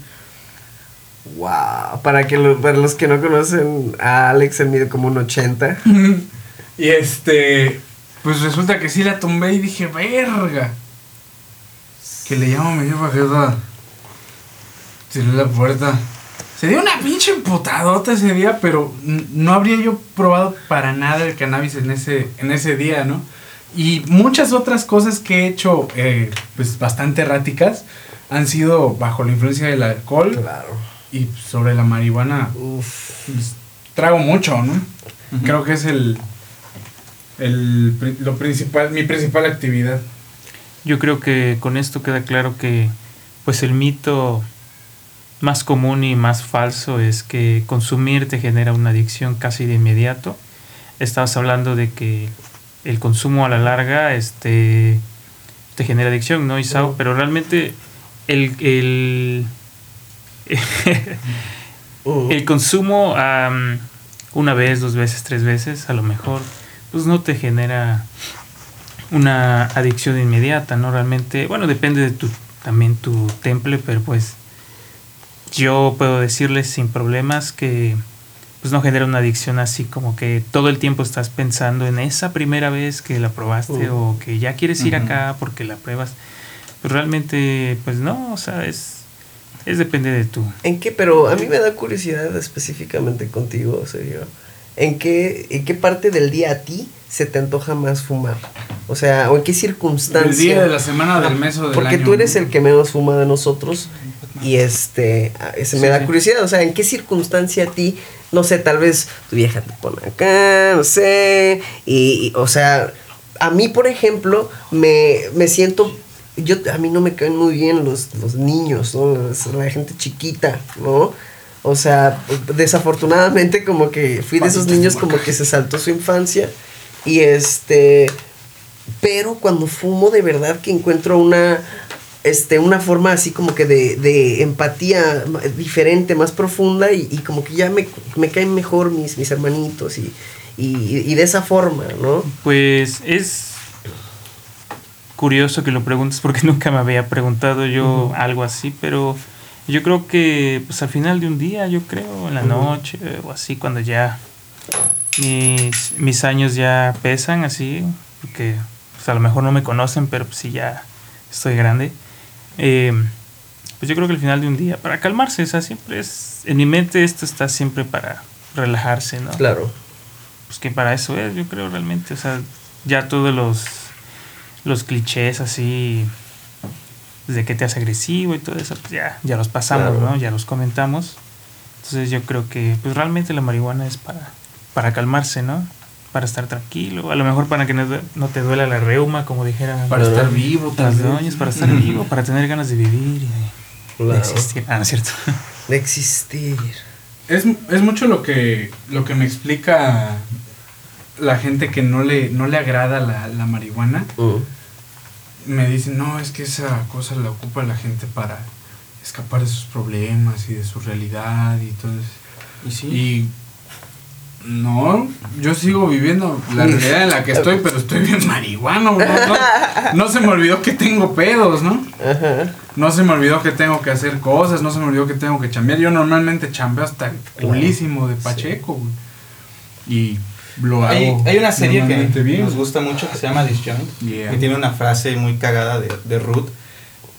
Wow, para, que lo- para los que no conocen a Alex, él mide como un 80. y este, pues resulta que sí la tumbé y dije, verga. Que le llamo a mi jefa, jefa. Tiré la puerta. Se dio una pinche emputadota ese día, pero no habría yo probado para nada el cannabis en ese, en ese día, ¿no? Y muchas otras cosas que he hecho, eh, pues bastante erráticas, han sido bajo la influencia del alcohol Claro. y sobre la marihuana. Uf. pues, trago mucho, ¿no? Creo que es el, el lo principal, mi principal actividad. Yo creo que con esto queda claro que pues el mito más común y más falso es que consumir te genera una adicción casi de inmediato. Estabas hablando de que el consumo a la larga este, te genera adicción, ¿no, Isao? Pero realmente el, el, Uh. el consumo una vez, dos veces, tres veces, a lo mejor, pues no te genera una adicción inmediata, ¿no? Realmente, bueno, depende de tu, también tu temple, pero pues yo puedo decirles sin problemas que pues no genera una adicción así como que todo el tiempo estás pensando en esa primera vez que la probaste Uh. o que ya quieres ir acá porque la pruebas. Pues realmente, pues no, o sea, es, es depende de tu, ¿En qué? Pero a mí me da curiosidad específicamente contigo, Sergio. ¿En qué, ¿En qué parte del día a ti se te antoja más fumar? O sea, ¿o en qué circunstancia? El día de la semana del mes o del Porque año, tú eres el que menos fuma de nosotros. Y este, ah, ese me Sí, da curiosidad, o sea, ¿en qué circunstancia a ti, no sé, tal vez tu vieja te pone acá, no sé, y, y, o sea, a mí, por ejemplo, me, me siento, yo, a mí no me caen muy bien los, los niños, ¿no? La gente chiquita, ¿no? O sea, desafortunadamente como que fui de esos niños como que se saltó su infancia y este, pero cuando fumo de verdad que encuentro una este una forma así como que de, de empatía diferente más profunda y, y como que ya me, me caen mejor mis, mis hermanitos y, y, y de esa forma no Pues es curioso que lo preguntes porque nunca me había preguntado yo algo así, pero yo creo que pues al final de un día, yo creo, en la noche o así, cuando ya mis, mis años ya pesan así, porque pues, a lo mejor no me conocen, pero pues sí ya estoy grande. Eh, pues yo creo que al final de un día, para calmarse, o sea, siempre es, en mi mente esto está siempre para relajarse, ¿no? claro pues que para eso es, yo creo realmente, o sea, ya todos los, los clichés así de que te hace agresivo y todo eso, pues ya, ya los pasamos, Claro. ¿no? Ya los comentamos. Entonces yo creo que pues realmente la marihuana es para, para calmarse, ¿no? Para estar tranquilo, a lo mejor para que no, no te duela la reuma, como dijera Para estar vivo, las doñas, para estar vivo, para tener ganas de vivir y de, de existir. Ah, no es cierto. De existir. Es, es mucho lo que, lo que me explica la gente que no le, no le agrada la, la marihuana. Me dicen, no, es que esa cosa la ocupa la gente para escapar de sus problemas y de su realidad y todo eso. Y sí. Y no, yo sigo viviendo la realidad en la que estoy, pero estoy bien marihuano. No, no, no se me olvidó que tengo pedos, ¿no? Ajá. No se me olvidó que tengo que hacer cosas, no se me olvidó que tengo que chambear. Yo normalmente chambeo hasta el culísimo de Pacheco, güey. Y lo hago. Hay, hay una serie que bien. nos gusta mucho que se llama Disjoint. Yeah. Y tiene una frase muy cagada de, de Ruth.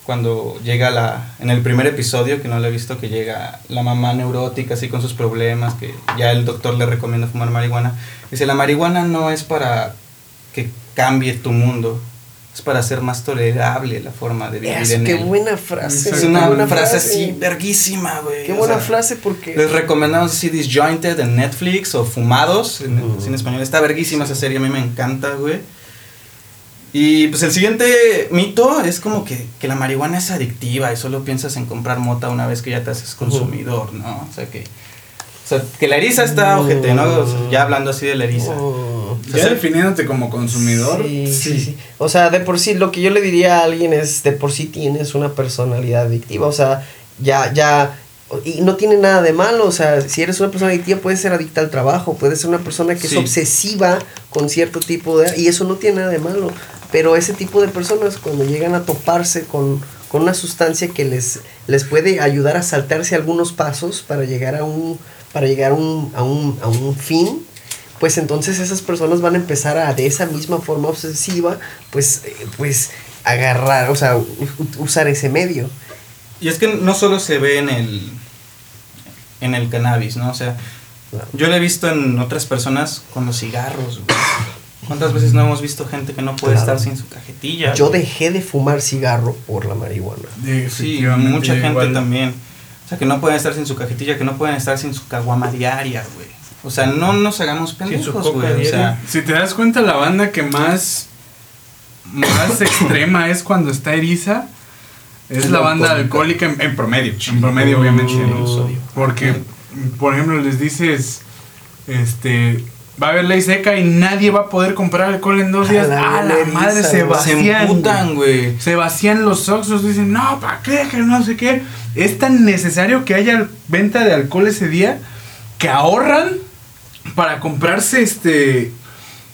Cuando llega la. En el primer episodio, que no lo he visto, que llega la mamá neurótica, así con sus problemas, que ya el doctor le recomienda fumar marihuana. Dice: La marihuana no es para que cambie tu mundo, es para hacer más tolerable la forma de vivir Eso, en qué él. buena frase. Es una buena frase así, verguísima, güey. Qué o buena sea, frase porque. Les recomendamos así Disjointed en Netflix o Fumados en, Ujú. en español. Está verguísima esa serie, a mí me encanta, güey. Y pues el siguiente mito es como que, que la marihuana es adictiva y solo piensas en comprar mota una vez que ya te haces consumidor, ¿no? O sea que, o sea, que la eriza está ojete, ¿no? O sea, ya hablando así de la eriza. Oh. Ya definiéndote como consumidor. Sí, sí, sí. sí. O sea, de por sí, lo que yo le diría a alguien es, de por sí tienes una personalidad adictiva. O sea, ya, ya, y no tiene nada de malo. O sea, si eres una persona adictiva, puedes ser adicta al trabajo, puedes ser una persona que Sí. es obsesiva con cierto tipo de... Y eso no tiene nada de malo. Pero ese tipo de personas, cuando llegan a toparse con, con una sustancia que les, les puede ayudar a saltarse algunos pasos para llegar a un, para llegar a un, a un, a un fin, pues entonces esas personas van a empezar a de esa misma forma obsesiva pues eh, pues agarrar o sea usar ese medio Y es que no solo se ve en el, en el cannabis, ¿no? O sea, yo lo he visto en otras personas con los cigarros, güey. ¿Cuántas veces no hemos visto gente que no puede Claro. estar sin su cajetilla? yo güey? dejé de fumar cigarro por la marihuana Sí, mucha gente igual. también. O sea, que no pueden estar sin su cajetilla, que no pueden estar sin su caguama diaria, güey. O sea, no nos hagamos pendejos, güey. O diaria. sea, Si te das cuenta, la banda que más, más extrema es cuando está eriza, es la banda alcohólica. alcohólica en, en promedio. En promedio, obviamente. Porque, por ejemplo, les dices, este, va a haber ley seca y nadie va a poder comprar alcohol en dos A días. la Ah, la madre se güey. se vacían. emputan, güey. Se vacían los oxos, dicen, no, ¿para qué? Que no sé qué. Es tan necesario que haya venta de alcohol ese día que ahorran para comprarse este.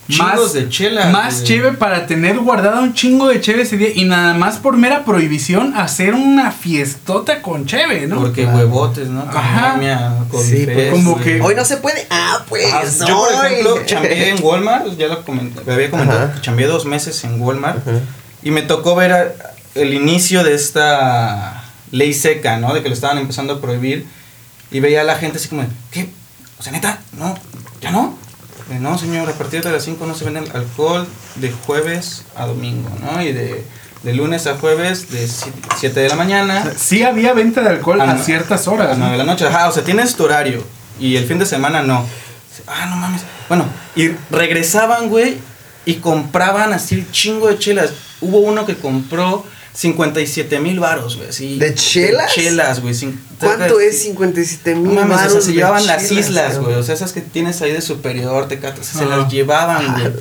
Chingos de chela, Más güey. cheve para tener guardado un chingo de cheve ese día. Y nada más por mera prohibición hacer una fiestota con cheve, ¿no? Porque Claro. huevotes, ¿no? Ajá. Anemia, Sí, Codifes, como güey. que- hoy no se puede ah pues Ah, no, yo, por ejemplo, chambeé en Walmart, ya lo comenté, me había comentado, Ajá. chambeé dos meses en Walmart Ajá. y me tocó ver a- el inicio de esta ley seca, ¿no? De que lo estaban empezando a prohibir y veía a la gente así como, ¿qué? O sea, neta, no, ya no. Eh, no, señor, a partir de las 5 no se vende alcohol de jueves a domingo, ¿no? Y de, de lunes a jueves de 7 de la mañana Sí había venta de alcohol a ciertas a horas, ¿no? 9 de la noche. Ajá, o sea, tienes tu horario. Y el fin de semana no. Ah, no mames. Bueno, y regresaban, güey, y compraban así un chingo de chelas. Hubo uno que compró 57 mil varos, güey. así, ¿De chelas? chelas, güey. cin- ¿Cuánto es 57 No mil mames, o sea, varos se llevaban las chelas, islas, güey. O sea, esas que tienes ahí de superior, te catas, se las llevaban, güey.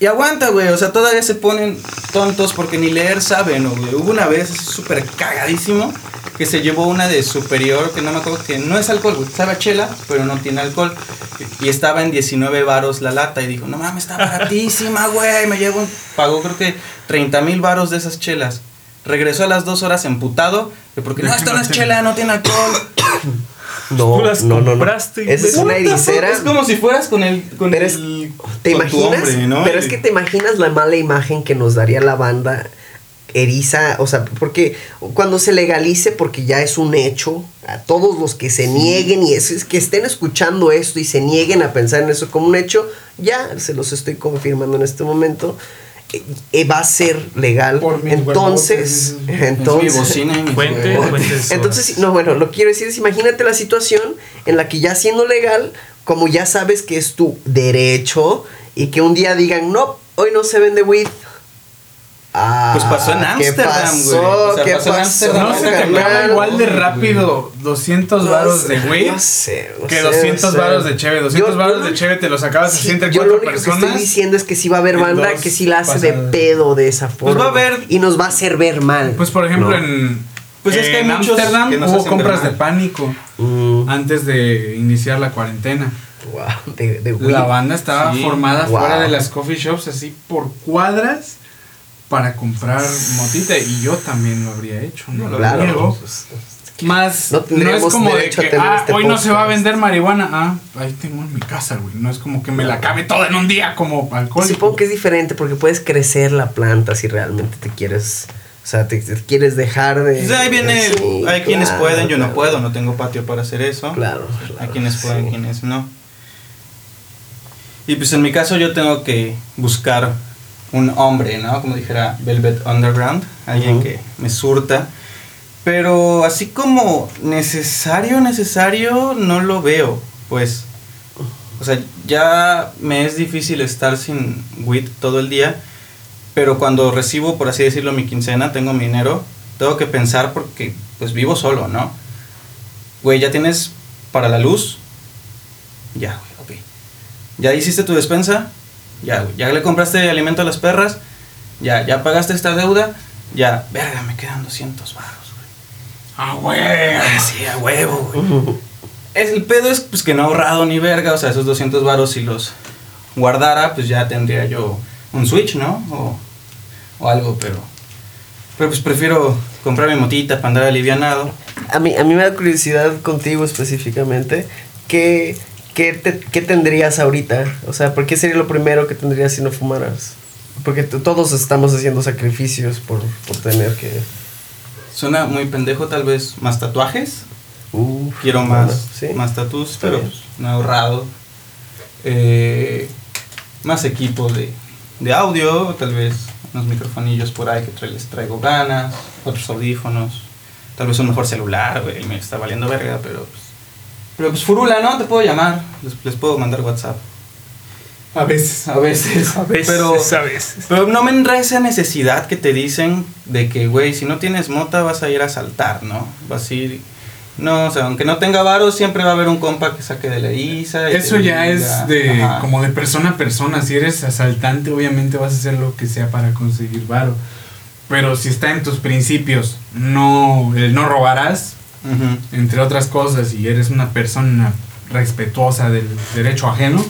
Y aguanta, güey. O sea, todavía se ponen tontos porque ni leer saben, ¿no, güey. Hubo una vez así súper cagadísimo que se llevó una de superior, que no me acuerdo, que no es alcohol, güey. Sabe a chela, pero no tiene alcohol. Y estaba en 19 varos la lata. Y dijo, no mames, está baratísima, güey. Me llevo un... Pagó creo que 30 mil varos de esas chelas. Regresó a las dos horas emputado. que Porque no, esto no es chela, no tiene alcohol. No, Tú las no, no, no. Esa es una ericera. Es como si fueras con el. Con Pero es- el ¿Te con tu imaginas? hombre, ¿no? Pero es que te imaginas la mala imagen que nos daría la banda eriza, o sea, porque cuando se legalice, porque ya es un hecho, a todos los que se nieguen y es, es que estén escuchando esto y se nieguen a pensar en eso como un hecho, ya se los estoy confirmando en este momento, eh, eh, va a ser legal. Por Entonces, entonces, bocina y Fuente, entonces, no, bueno, lo que quiero decir es, imagínate la situación en la que ya siendo legal, como ya sabes que es tu derecho y que un día digan, no, hoy no se vende weed. Ah, Pues pasó en ¿qué Ámsterdam, güey. O sea, ¿Qué pasó en Ámsterdam. No se te acaba igual de rápido 200 varos de No sé, no que sé, 200 no sé. varos de cheve. 200 Yo- varos yo- de cheve te los acabas así Sí, entre yo lo cuatro único que personas. estoy diciendo es que sí va a haber banda que sí la hace de pedo de esa forma. va a haber- Y nos va a hacer ver mal. Pues por ejemplo ¿no? en Pues es que en Ámsterdam hubo compras de pánico Mm, antes de iniciar la cuarentena. wow, de, de. La banda estaba Sí. formada Wow. fuera de las coffee shops así por cuadras para comprar motita y yo también lo habría hecho, no lo Claro. niego. Más No no, es como de que ah, este hoy no se va a podcast". vender marihuana, ah, ahí tengo en mi casa, güey. No es como que me la cabe toda en un día como alcohol. supongo que es diferente porque puedes crecer la planta si realmente te quieres. O sea, te, te quieres dejar de. Pues ahí viene, el- Sí, hay quienes pueden, yo no puedo, no tengo patio para hacer eso. Claro. Hay claro, quienes pueden, sí. quienes no. Y pues en mi caso yo tengo que buscar un hombre, ¿no? Como dijera Velvet Underground, alguien que me surta. Pero así como necesario, necesario, no lo veo, pues. O sea, ya me es difícil estar sin WIT todo el día, pero cuando recibo, por así decirlo, mi quincena, tengo mi dinero, tengo que pensar porque pues vivo solo, ¿no? Güey, ya tienes para la luz. Ya, ok. ¿Ya hiciste tu despensa? Ya, güey. ¿Ya le compraste alimento a las perras? Ya, ¿ya pagaste esta deuda? Ya, verga, me quedan 200 baros, güey. Ah. Ah, sí, a huevo, güey. Es, el pedo es pues, que no he ahorrado ni verga, o sea, esos 200 varos si los guardara, pues ya tendría yo un Switch, ¿no? O, o algo, pero... Pero pues prefiero comprar mi motita para andar alivianado. A mí, a mí me da curiosidad contigo específicamente. ¿Qué, qué, te- qué tendrías ahorita? O sea, ¿por qué sería lo primero que tendrías si no fumaras? Porque todos estamos haciendo sacrificios por, por tener que. Suena muy pendejo, tal vez más tatuajes. Uf, Quiero bueno, más, sí. más tatuos, Está pero pues, no he ahorrado. Eh, más equipo de, de audio, tal vez unos microfonillos por ahí que tra- les traigo ganas, otros audífonos, tal vez un mejor celular, güey, me está valiendo verga, pero pues, pero pues furula, ¿no? Te puedo llamar, les, les puedo mandar WhatsApp. A veces. A veces, A veces, pero, a veces. pero no me entra esa necesidad que te dicen de que, güey, si no tienes mota vas a ir a saltar, ¿no? Vas a ir... No, o sea, aunque no tenga varos, siempre va a haber un compa que saque de la ISA. y Eso ya es de ajá. como de persona a persona. Si eres asaltante, obviamente vas a hacer lo que sea para conseguir varo. Pero si está en tus principios, no, el no robarás, Entre otras cosas, y eres una persona respetuosa del derecho ajeno,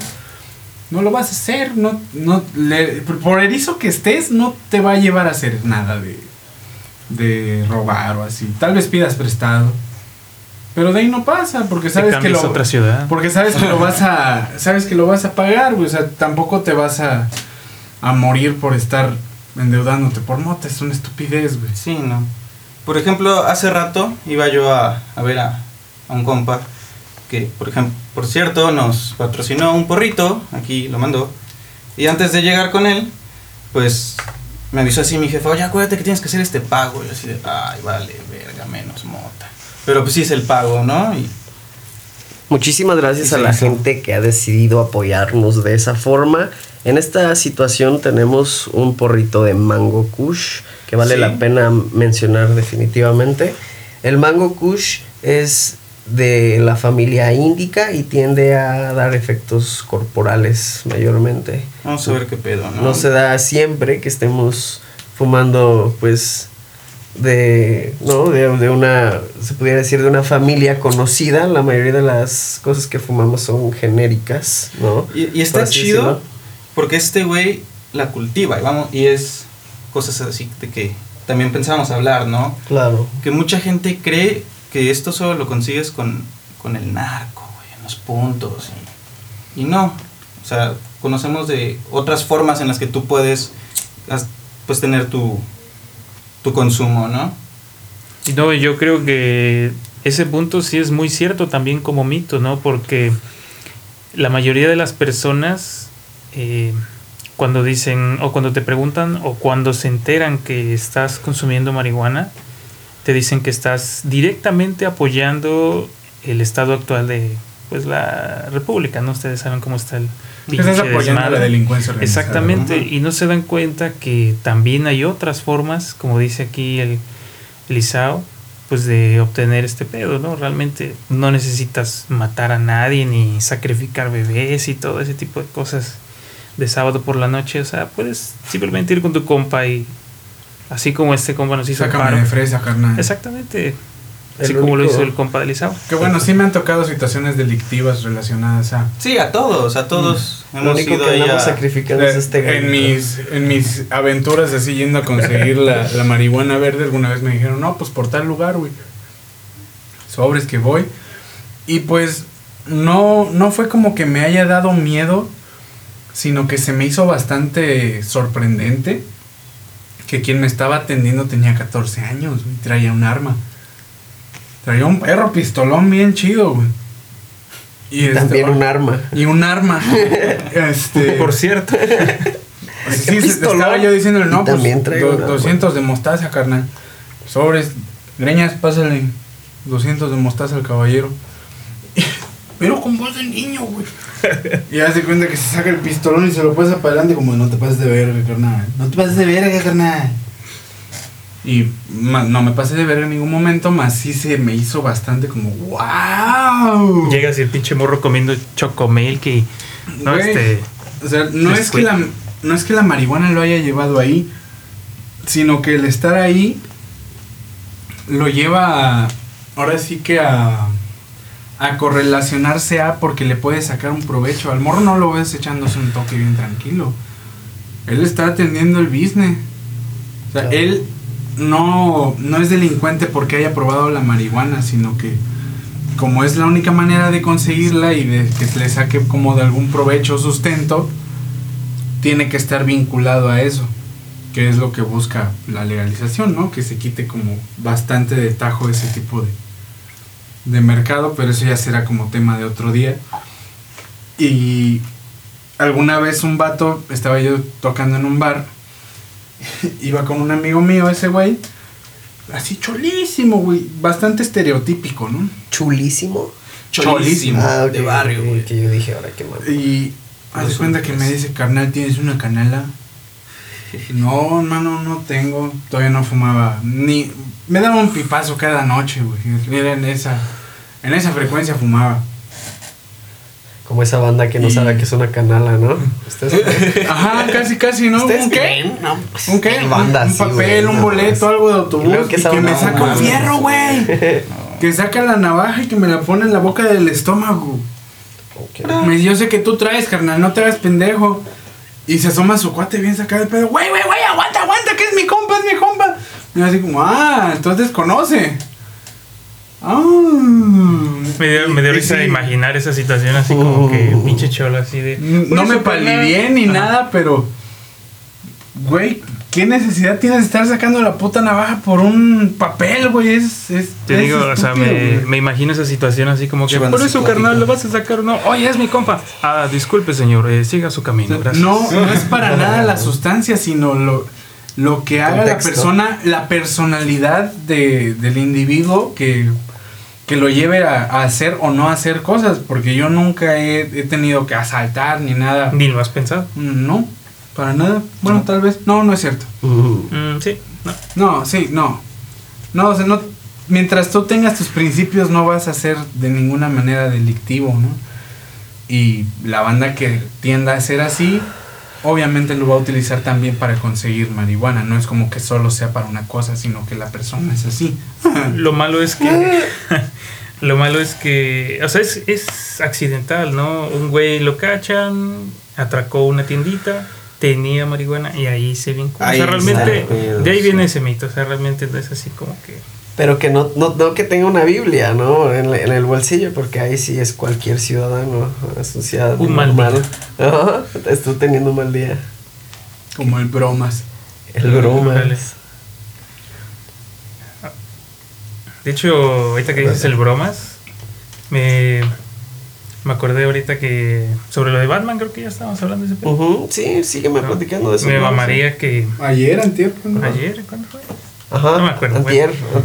no lo vas a hacer. No, no, le- por erizo que estés, no te va a llevar a hacer nada de, de robar o así. Tal vez pidas prestado. Pero de ahí no pasa, porque sabes que lo, otra ciudad. porque sabes que lo vas a sabes que lo vas a pagar, güey, o sea, tampoco te vas a, a morir por estar endeudándote por mota, es una estupidez, güey. Sí, no. Por ejemplo, hace rato iba yo a, a ver a, a un compa que, por ejemplo, por cierto, nos patrocinó un porrito, aquí lo mandó. Y antes de llegar con él, pues me avisó así mi jefe, oye, acuérdate que tienes que hacer este pago. Y yo así de, ay, vale, verga, menos mota. Pero pues sí es el pago, ¿no? Y Muchísimas gracias a la gente que ha decidido apoyarnos de esa forma. En esta situación tenemos un porrito de Mango Kush que vale Sí. la pena mencionar definitivamente. El Mango Kush es de la familia índica y tiende a dar efectos corporales mayormente. vamos a ver qué pedo, ¿no? No se da siempre que estemos fumando, pues, de, ¿no? De, de una, se pudiera decir, de una familia conocida. La mayoría de las cosas que fumamos son genéricas, ¿no? Y, está chido decirlo. porque este güey la cultiva y vamos y es cosas así de que también pensábamos hablar, ¿no? Claro. Que mucha gente cree que esto solo lo consigues con, con el narco, güey, en los puntos y, y no, o sea, conocemos de otras formas en las que tú puedes pues tener tu tu consumo, ¿no? Y No, yo creo que ese punto sí es muy cierto también como mito, ¿no? Porque la mayoría de las personas, eh, cuando dicen, o cuando te preguntan, o cuando se enteran que estás consumiendo marihuana, te dicen que estás directamente apoyando el estado actual de pues la república, ¿no? Ustedes saben cómo está el Estás apoyando la delincuencia organizada. Exactamente, ¿no? y no se dan cuenta que también hay otras formas, como dice aquí el, el Isao, pues de obtener este pedo, ¿no? Realmente no necesitas matar a nadie ni sacrificar bebés y todo ese tipo de cosas de sábado por la noche, o sea, puedes simplemente ir con tu compa y así como este compa nos hizo Sácame paro. de fresa, carnal. Exactamente. El Así como lo único- hizo el compa del Isao. Que bueno, sí me han tocado situaciones delictivas relacionadas a... Sí, a todos, a todos. Lo Hemos único ido que ahí andamos a- sacrificando es este en mis, en mis aventuras así yendo a conseguir la, la marihuana verde, alguna vez me dijeron, no, pues por tal lugar, güey. Sobres que voy. Y pues no, no fue como que me haya dado miedo, sino que se me hizo bastante sorprendente que quien me estaba atendiendo tenía 14 años, güey, traía un arma. Traía un perro pistolón bien chido, güey. Y este, También un arma. y un arma. este, Por cierto. pues sí, estaba yo diciéndole, no, Y pues también traigo do- un arma. 200 de mostaza, carnal. Sobres, greñas, pásale 200 de mostaza al caballero. Pero con voz de niño, güey. Y hace cuenta que se saca el pistolón y se lo pasa para adelante como no te pases de verga, carnal. No te pases de verga, carnal. Y no me pasé de verga en ningún momento, más sí se me hizo bastante como, wow. Llegas y el pinche morro comiendo chocomilk y. No, Güey, este. O sea, no Es es, que la, no es que la marihuana lo haya llevado ahí, sino que el estar ahí lo lleva a, ahora sí que a, a correlacionarse a porque le puede sacar un provecho. Al morro no lo ves echándose un toque bien tranquilo. Él está atendiendo el business. O sea, Claro. él no, no es delincuente porque haya probado la marihuana, sino que como es la única manera de conseguirla y de que le saque como de algún provecho o sustento, tiene que estar vinculado a eso, que es lo que busca la legalización, ¿no? Que se quite como bastante de tajo ese tipo de, de mercado, pero eso ya será como tema de otro día. Y alguna vez un vato, estaba yo tocando en un bar, iba con un amigo mío, ese güey, así cholísimo, güey, bastante estereotípico, ¿no? Chulísimo. Cholísimo. Ah, de barrio, güey. Que yo dije, ahora qué mal. Y Los cuenta que me dice, carnal, ¿tienes una canela? No, hermano, no tengo. Todavía no fumaba. Ni. Me daba un pipazo cada noche, güey. Era en esa. En esa frecuencia fumaba. Como esa banda que no Y- sabe que es una canala, ¿no? ¿Ustedes Ajá, casi, casi, ¿no? ¿Ustedes ¿Un qué? No, pues, ¿Un qué? Un, banda un así, papel, güey, un boleto, algo de autobús. Y que me saca un fierro, güey. que saca la navaja y que me la pone en la boca del estómago. Ok. Me dice, yo sé que tú traes, carnal, no te hagas pendejo. Y se asoma su cuate bien sacado de pedo. Güey, güey, güey, aguanta, aguanta, que es mi compa, es mi compa. Y yo así como, ah, entonces conoce. Ah. Me dio, me dio risa sí, imaginar esa situación así como que pinche cholo así de. No me palideé ni nada, pero. Güey, ¿qué necesidad tienes de estar sacando la puta navaja por un papel, güey? Es, es, Te es digo, o sea, me, me imagino esa situación así como que. Por eso, carnal, lo vas a sacar o no. Oye, es mi compa. Ah, disculpe, señor, eh, siga su camino, gracias. No, no es para nada la sustancia, sino lo, lo que haga la persona, la personalidad de, del individuo que, que lo lleve a, a hacer o no hacer cosas, porque yo nunca he, he tenido que asaltar ni nada. Ni lo has pensado. No, para nada. Bueno, tal vez. No, no es cierto. Mm. Mm, sí, no. No, sí, no. No, o sea, no. Mientras tú tengas tus principios, no vas a ser de ninguna manera delictivo, ¿no? Y la banda que tienda a ser así, obviamente lo va a utilizar también para conseguir marihuana. No es como que solo sea para una cosa, sino que la persona es así. Lo malo es que. lo malo es que. O sea, es, es accidental, ¿no? Un güey lo cachan, atracó una tiendita, tenía marihuana y ahí se vincula. Ahí o sea, realmente. De ahí sí. viene ese mito. O sea, realmente no es así como que. Pero que no, no, no que tenga una Biblia, ¿no? En, en el bolsillo, porque ahí sí es cualquier ciudadano. Es un ciudadano Un mal normal. Estoy teniendo un mal día. Como el bromas. El bromas. De hecho, ahorita que dices el bromas, me, me acordé ahorita que sobre lo de Batman, creo que ya estábamos hablando de ese. Ujú, Sí, sígueme ¿no? platicando de eso. Me mamaría que Ayer, antier, ¿cuándo? ayer, ¿cuándo fue? Ajá, No me acuerdo, antier, bueno.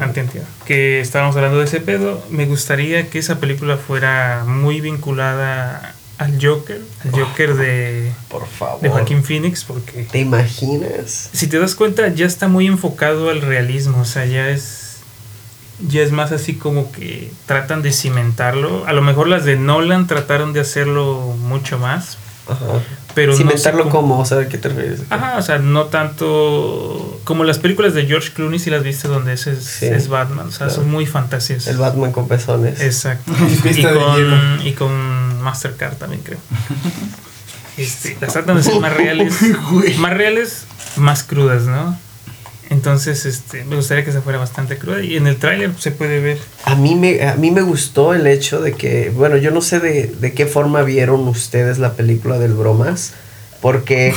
Anteantier, que estábamos hablando de ese pedo. Me gustaría que esa película fuera muy vinculada al Joker, al Joker de, Por favor. de Joaquín Phoenix, porque ¿Te imaginas? si te das cuenta ya está muy enfocado al realismo, o sea, ya es ya es más así como que tratan de cimentarlo. A lo mejor las de Nolan trataron de hacerlo mucho más, Ajá. pero no sé Cimentarlo cómo- como, o sea, ¿a qué te refieres? Ajá, o sea, no tanto como las películas de George Clooney si las viste donde ese es, Sí. es Batman, o sea, son muy fantasiosas. El Batman con pezones. Exacto. Y, de con, y con Mastercard también creo. Este, las tratan de ser más reales, más reales, más crudas, ¿no? Entonces, este, me gustaría que se fuera bastante cruda y en el tráiler se puede ver. A mí, me, a mí me gustó el hecho de que, bueno, yo no sé de, de qué forma vieron ustedes la película del Bromas, porque,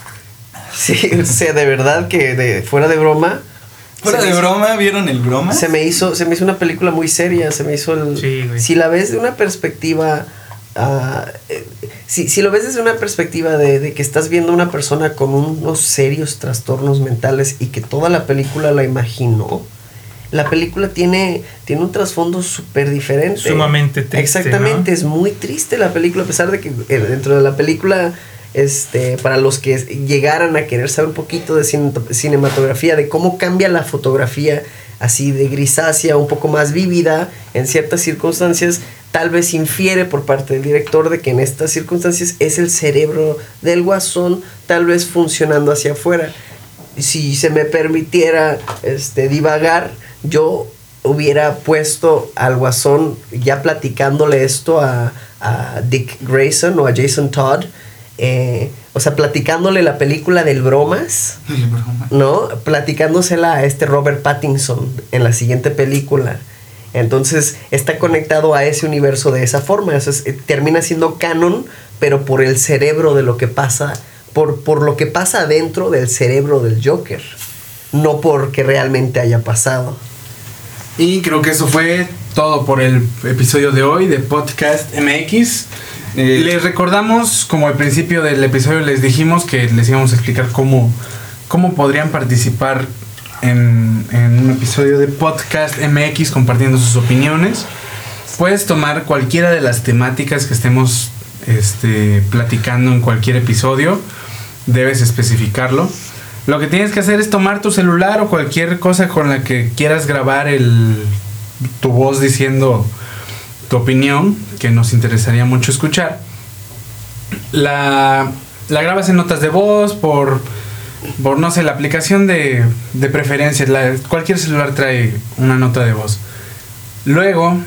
sí, o sea, de verdad que de, fuera de broma, Fuera de hizo- broma, ¿vieron el broma? se me hizo, se me hizo una película muy seria, se me hizo el... Sí, güey. Si la ves de una perspectiva... ah, eh, si, si lo ves desde una perspectiva de, de que estás viendo a una persona con unos serios trastornos mentales y que toda la película la imaginó, la película tiene, tiene un trasfondo súper diferente. Sumamente triste, Exactamente, ¿no? es muy triste la película, a pesar de que eh, dentro de la película, este, para los que llegaran a querer saber un poquito de cine- cinematografía, de cómo cambia la fotografía así de grisácea, un poco más vívida en ciertas circunstancias, tal vez infiere por parte del director de que en estas circunstancias es el cerebro del guasón tal vez funcionando hacia afuera. Si se me permitiera este, divagar, yo hubiera puesto al guasón ya platicándole esto a, a Dick Grayson o a Jason Todd, eh, o sea, platicándole la película del bromas. ¿no? Platicándosela a este Robert Pattinson en la siguiente película. Entonces está conectado a ese universo de esa forma. Eso es- eh, termina siendo canon, pero por el cerebro de lo que pasa, por, por lo que pasa adentro del cerebro del Joker. No porque realmente haya pasado. Y creo que eso fue todo por el episodio de hoy de Podcast MX. Eh, les recordamos, como al principio del episodio les dijimos que les íbamos a explicar cómo, cómo podrían participar en, en un episodio de Podcast MX compartiendo sus opiniones. Puedes tomar cualquiera de las temáticas que estemos este, platicando en cualquier episodio. Debes especificarlo. Lo que tienes que hacer es tomar tu celular o cualquier cosa con la que quieras grabar el, tu voz diciendo tu opinión, que nos interesaría mucho escuchar. La, la grabas en notas de voz por, por no sé, la aplicación de, de preferencias. Cualquier celular trae una nota de voz. Luego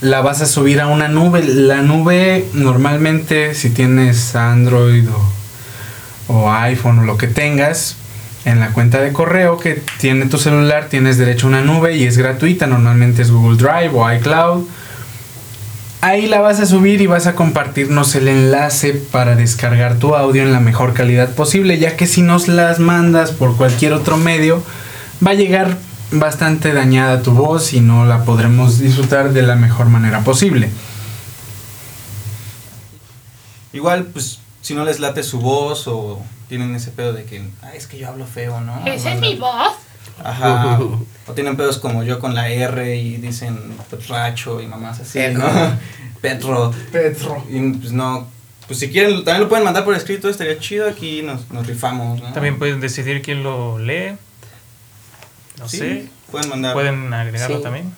la vas a subir a una nube. La nube normalmente si tienes Android o, o iPhone o lo que tengas, en la cuenta de correo que tiene tu celular tienes derecho a una nube y es gratuita. Normalmente es Google Drive o iCloud. Ahí la vas a subir y vas a compartirnos el enlace para descargar tu audio en la mejor calidad posible, ya que si nos las mandas por cualquier otro medio, va a llegar bastante dañada tu voz y no la podremos disfrutar de la mejor manera posible. Igual, pues, si no les late su voz o tienen ese pedo de que, ay, es que yo hablo feo, ¿no? ¿Esa es mi voz? Ajá. o tienen pedos como yo con la R y dicen racho y mamás así, ¿no? Petro. Petro. Y pues no. Pues si quieren, también lo pueden mandar por escrito, estaría chido. Aquí nos, nos rifamos, ¿no? También pueden decidir quién lo lee. No Sí, sé. Pueden mandar. Pueden agregarlo Sí. también.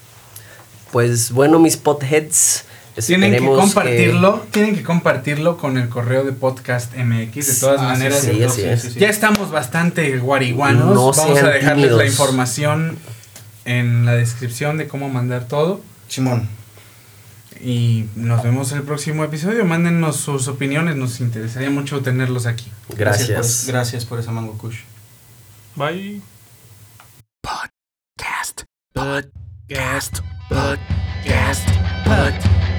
Pues bueno, mis potheads. Tienen que compartirlo, tienen que compartirlo con el correo de podcast MX. De todas Ah, maneras, sí, así es. sí, sí. ya estamos bastante guariguanos. No Vamos a dejarles la tímidos. información en la descripción de cómo mandar todo. Simón. Y nos vemos el próximo episodio. Mándennos sus opiniones, nos interesaría mucho tenerlos aquí. Gracias. por, gracias por esa mango kush. Bye. Podcast. Podcast. Podcast. Podcast.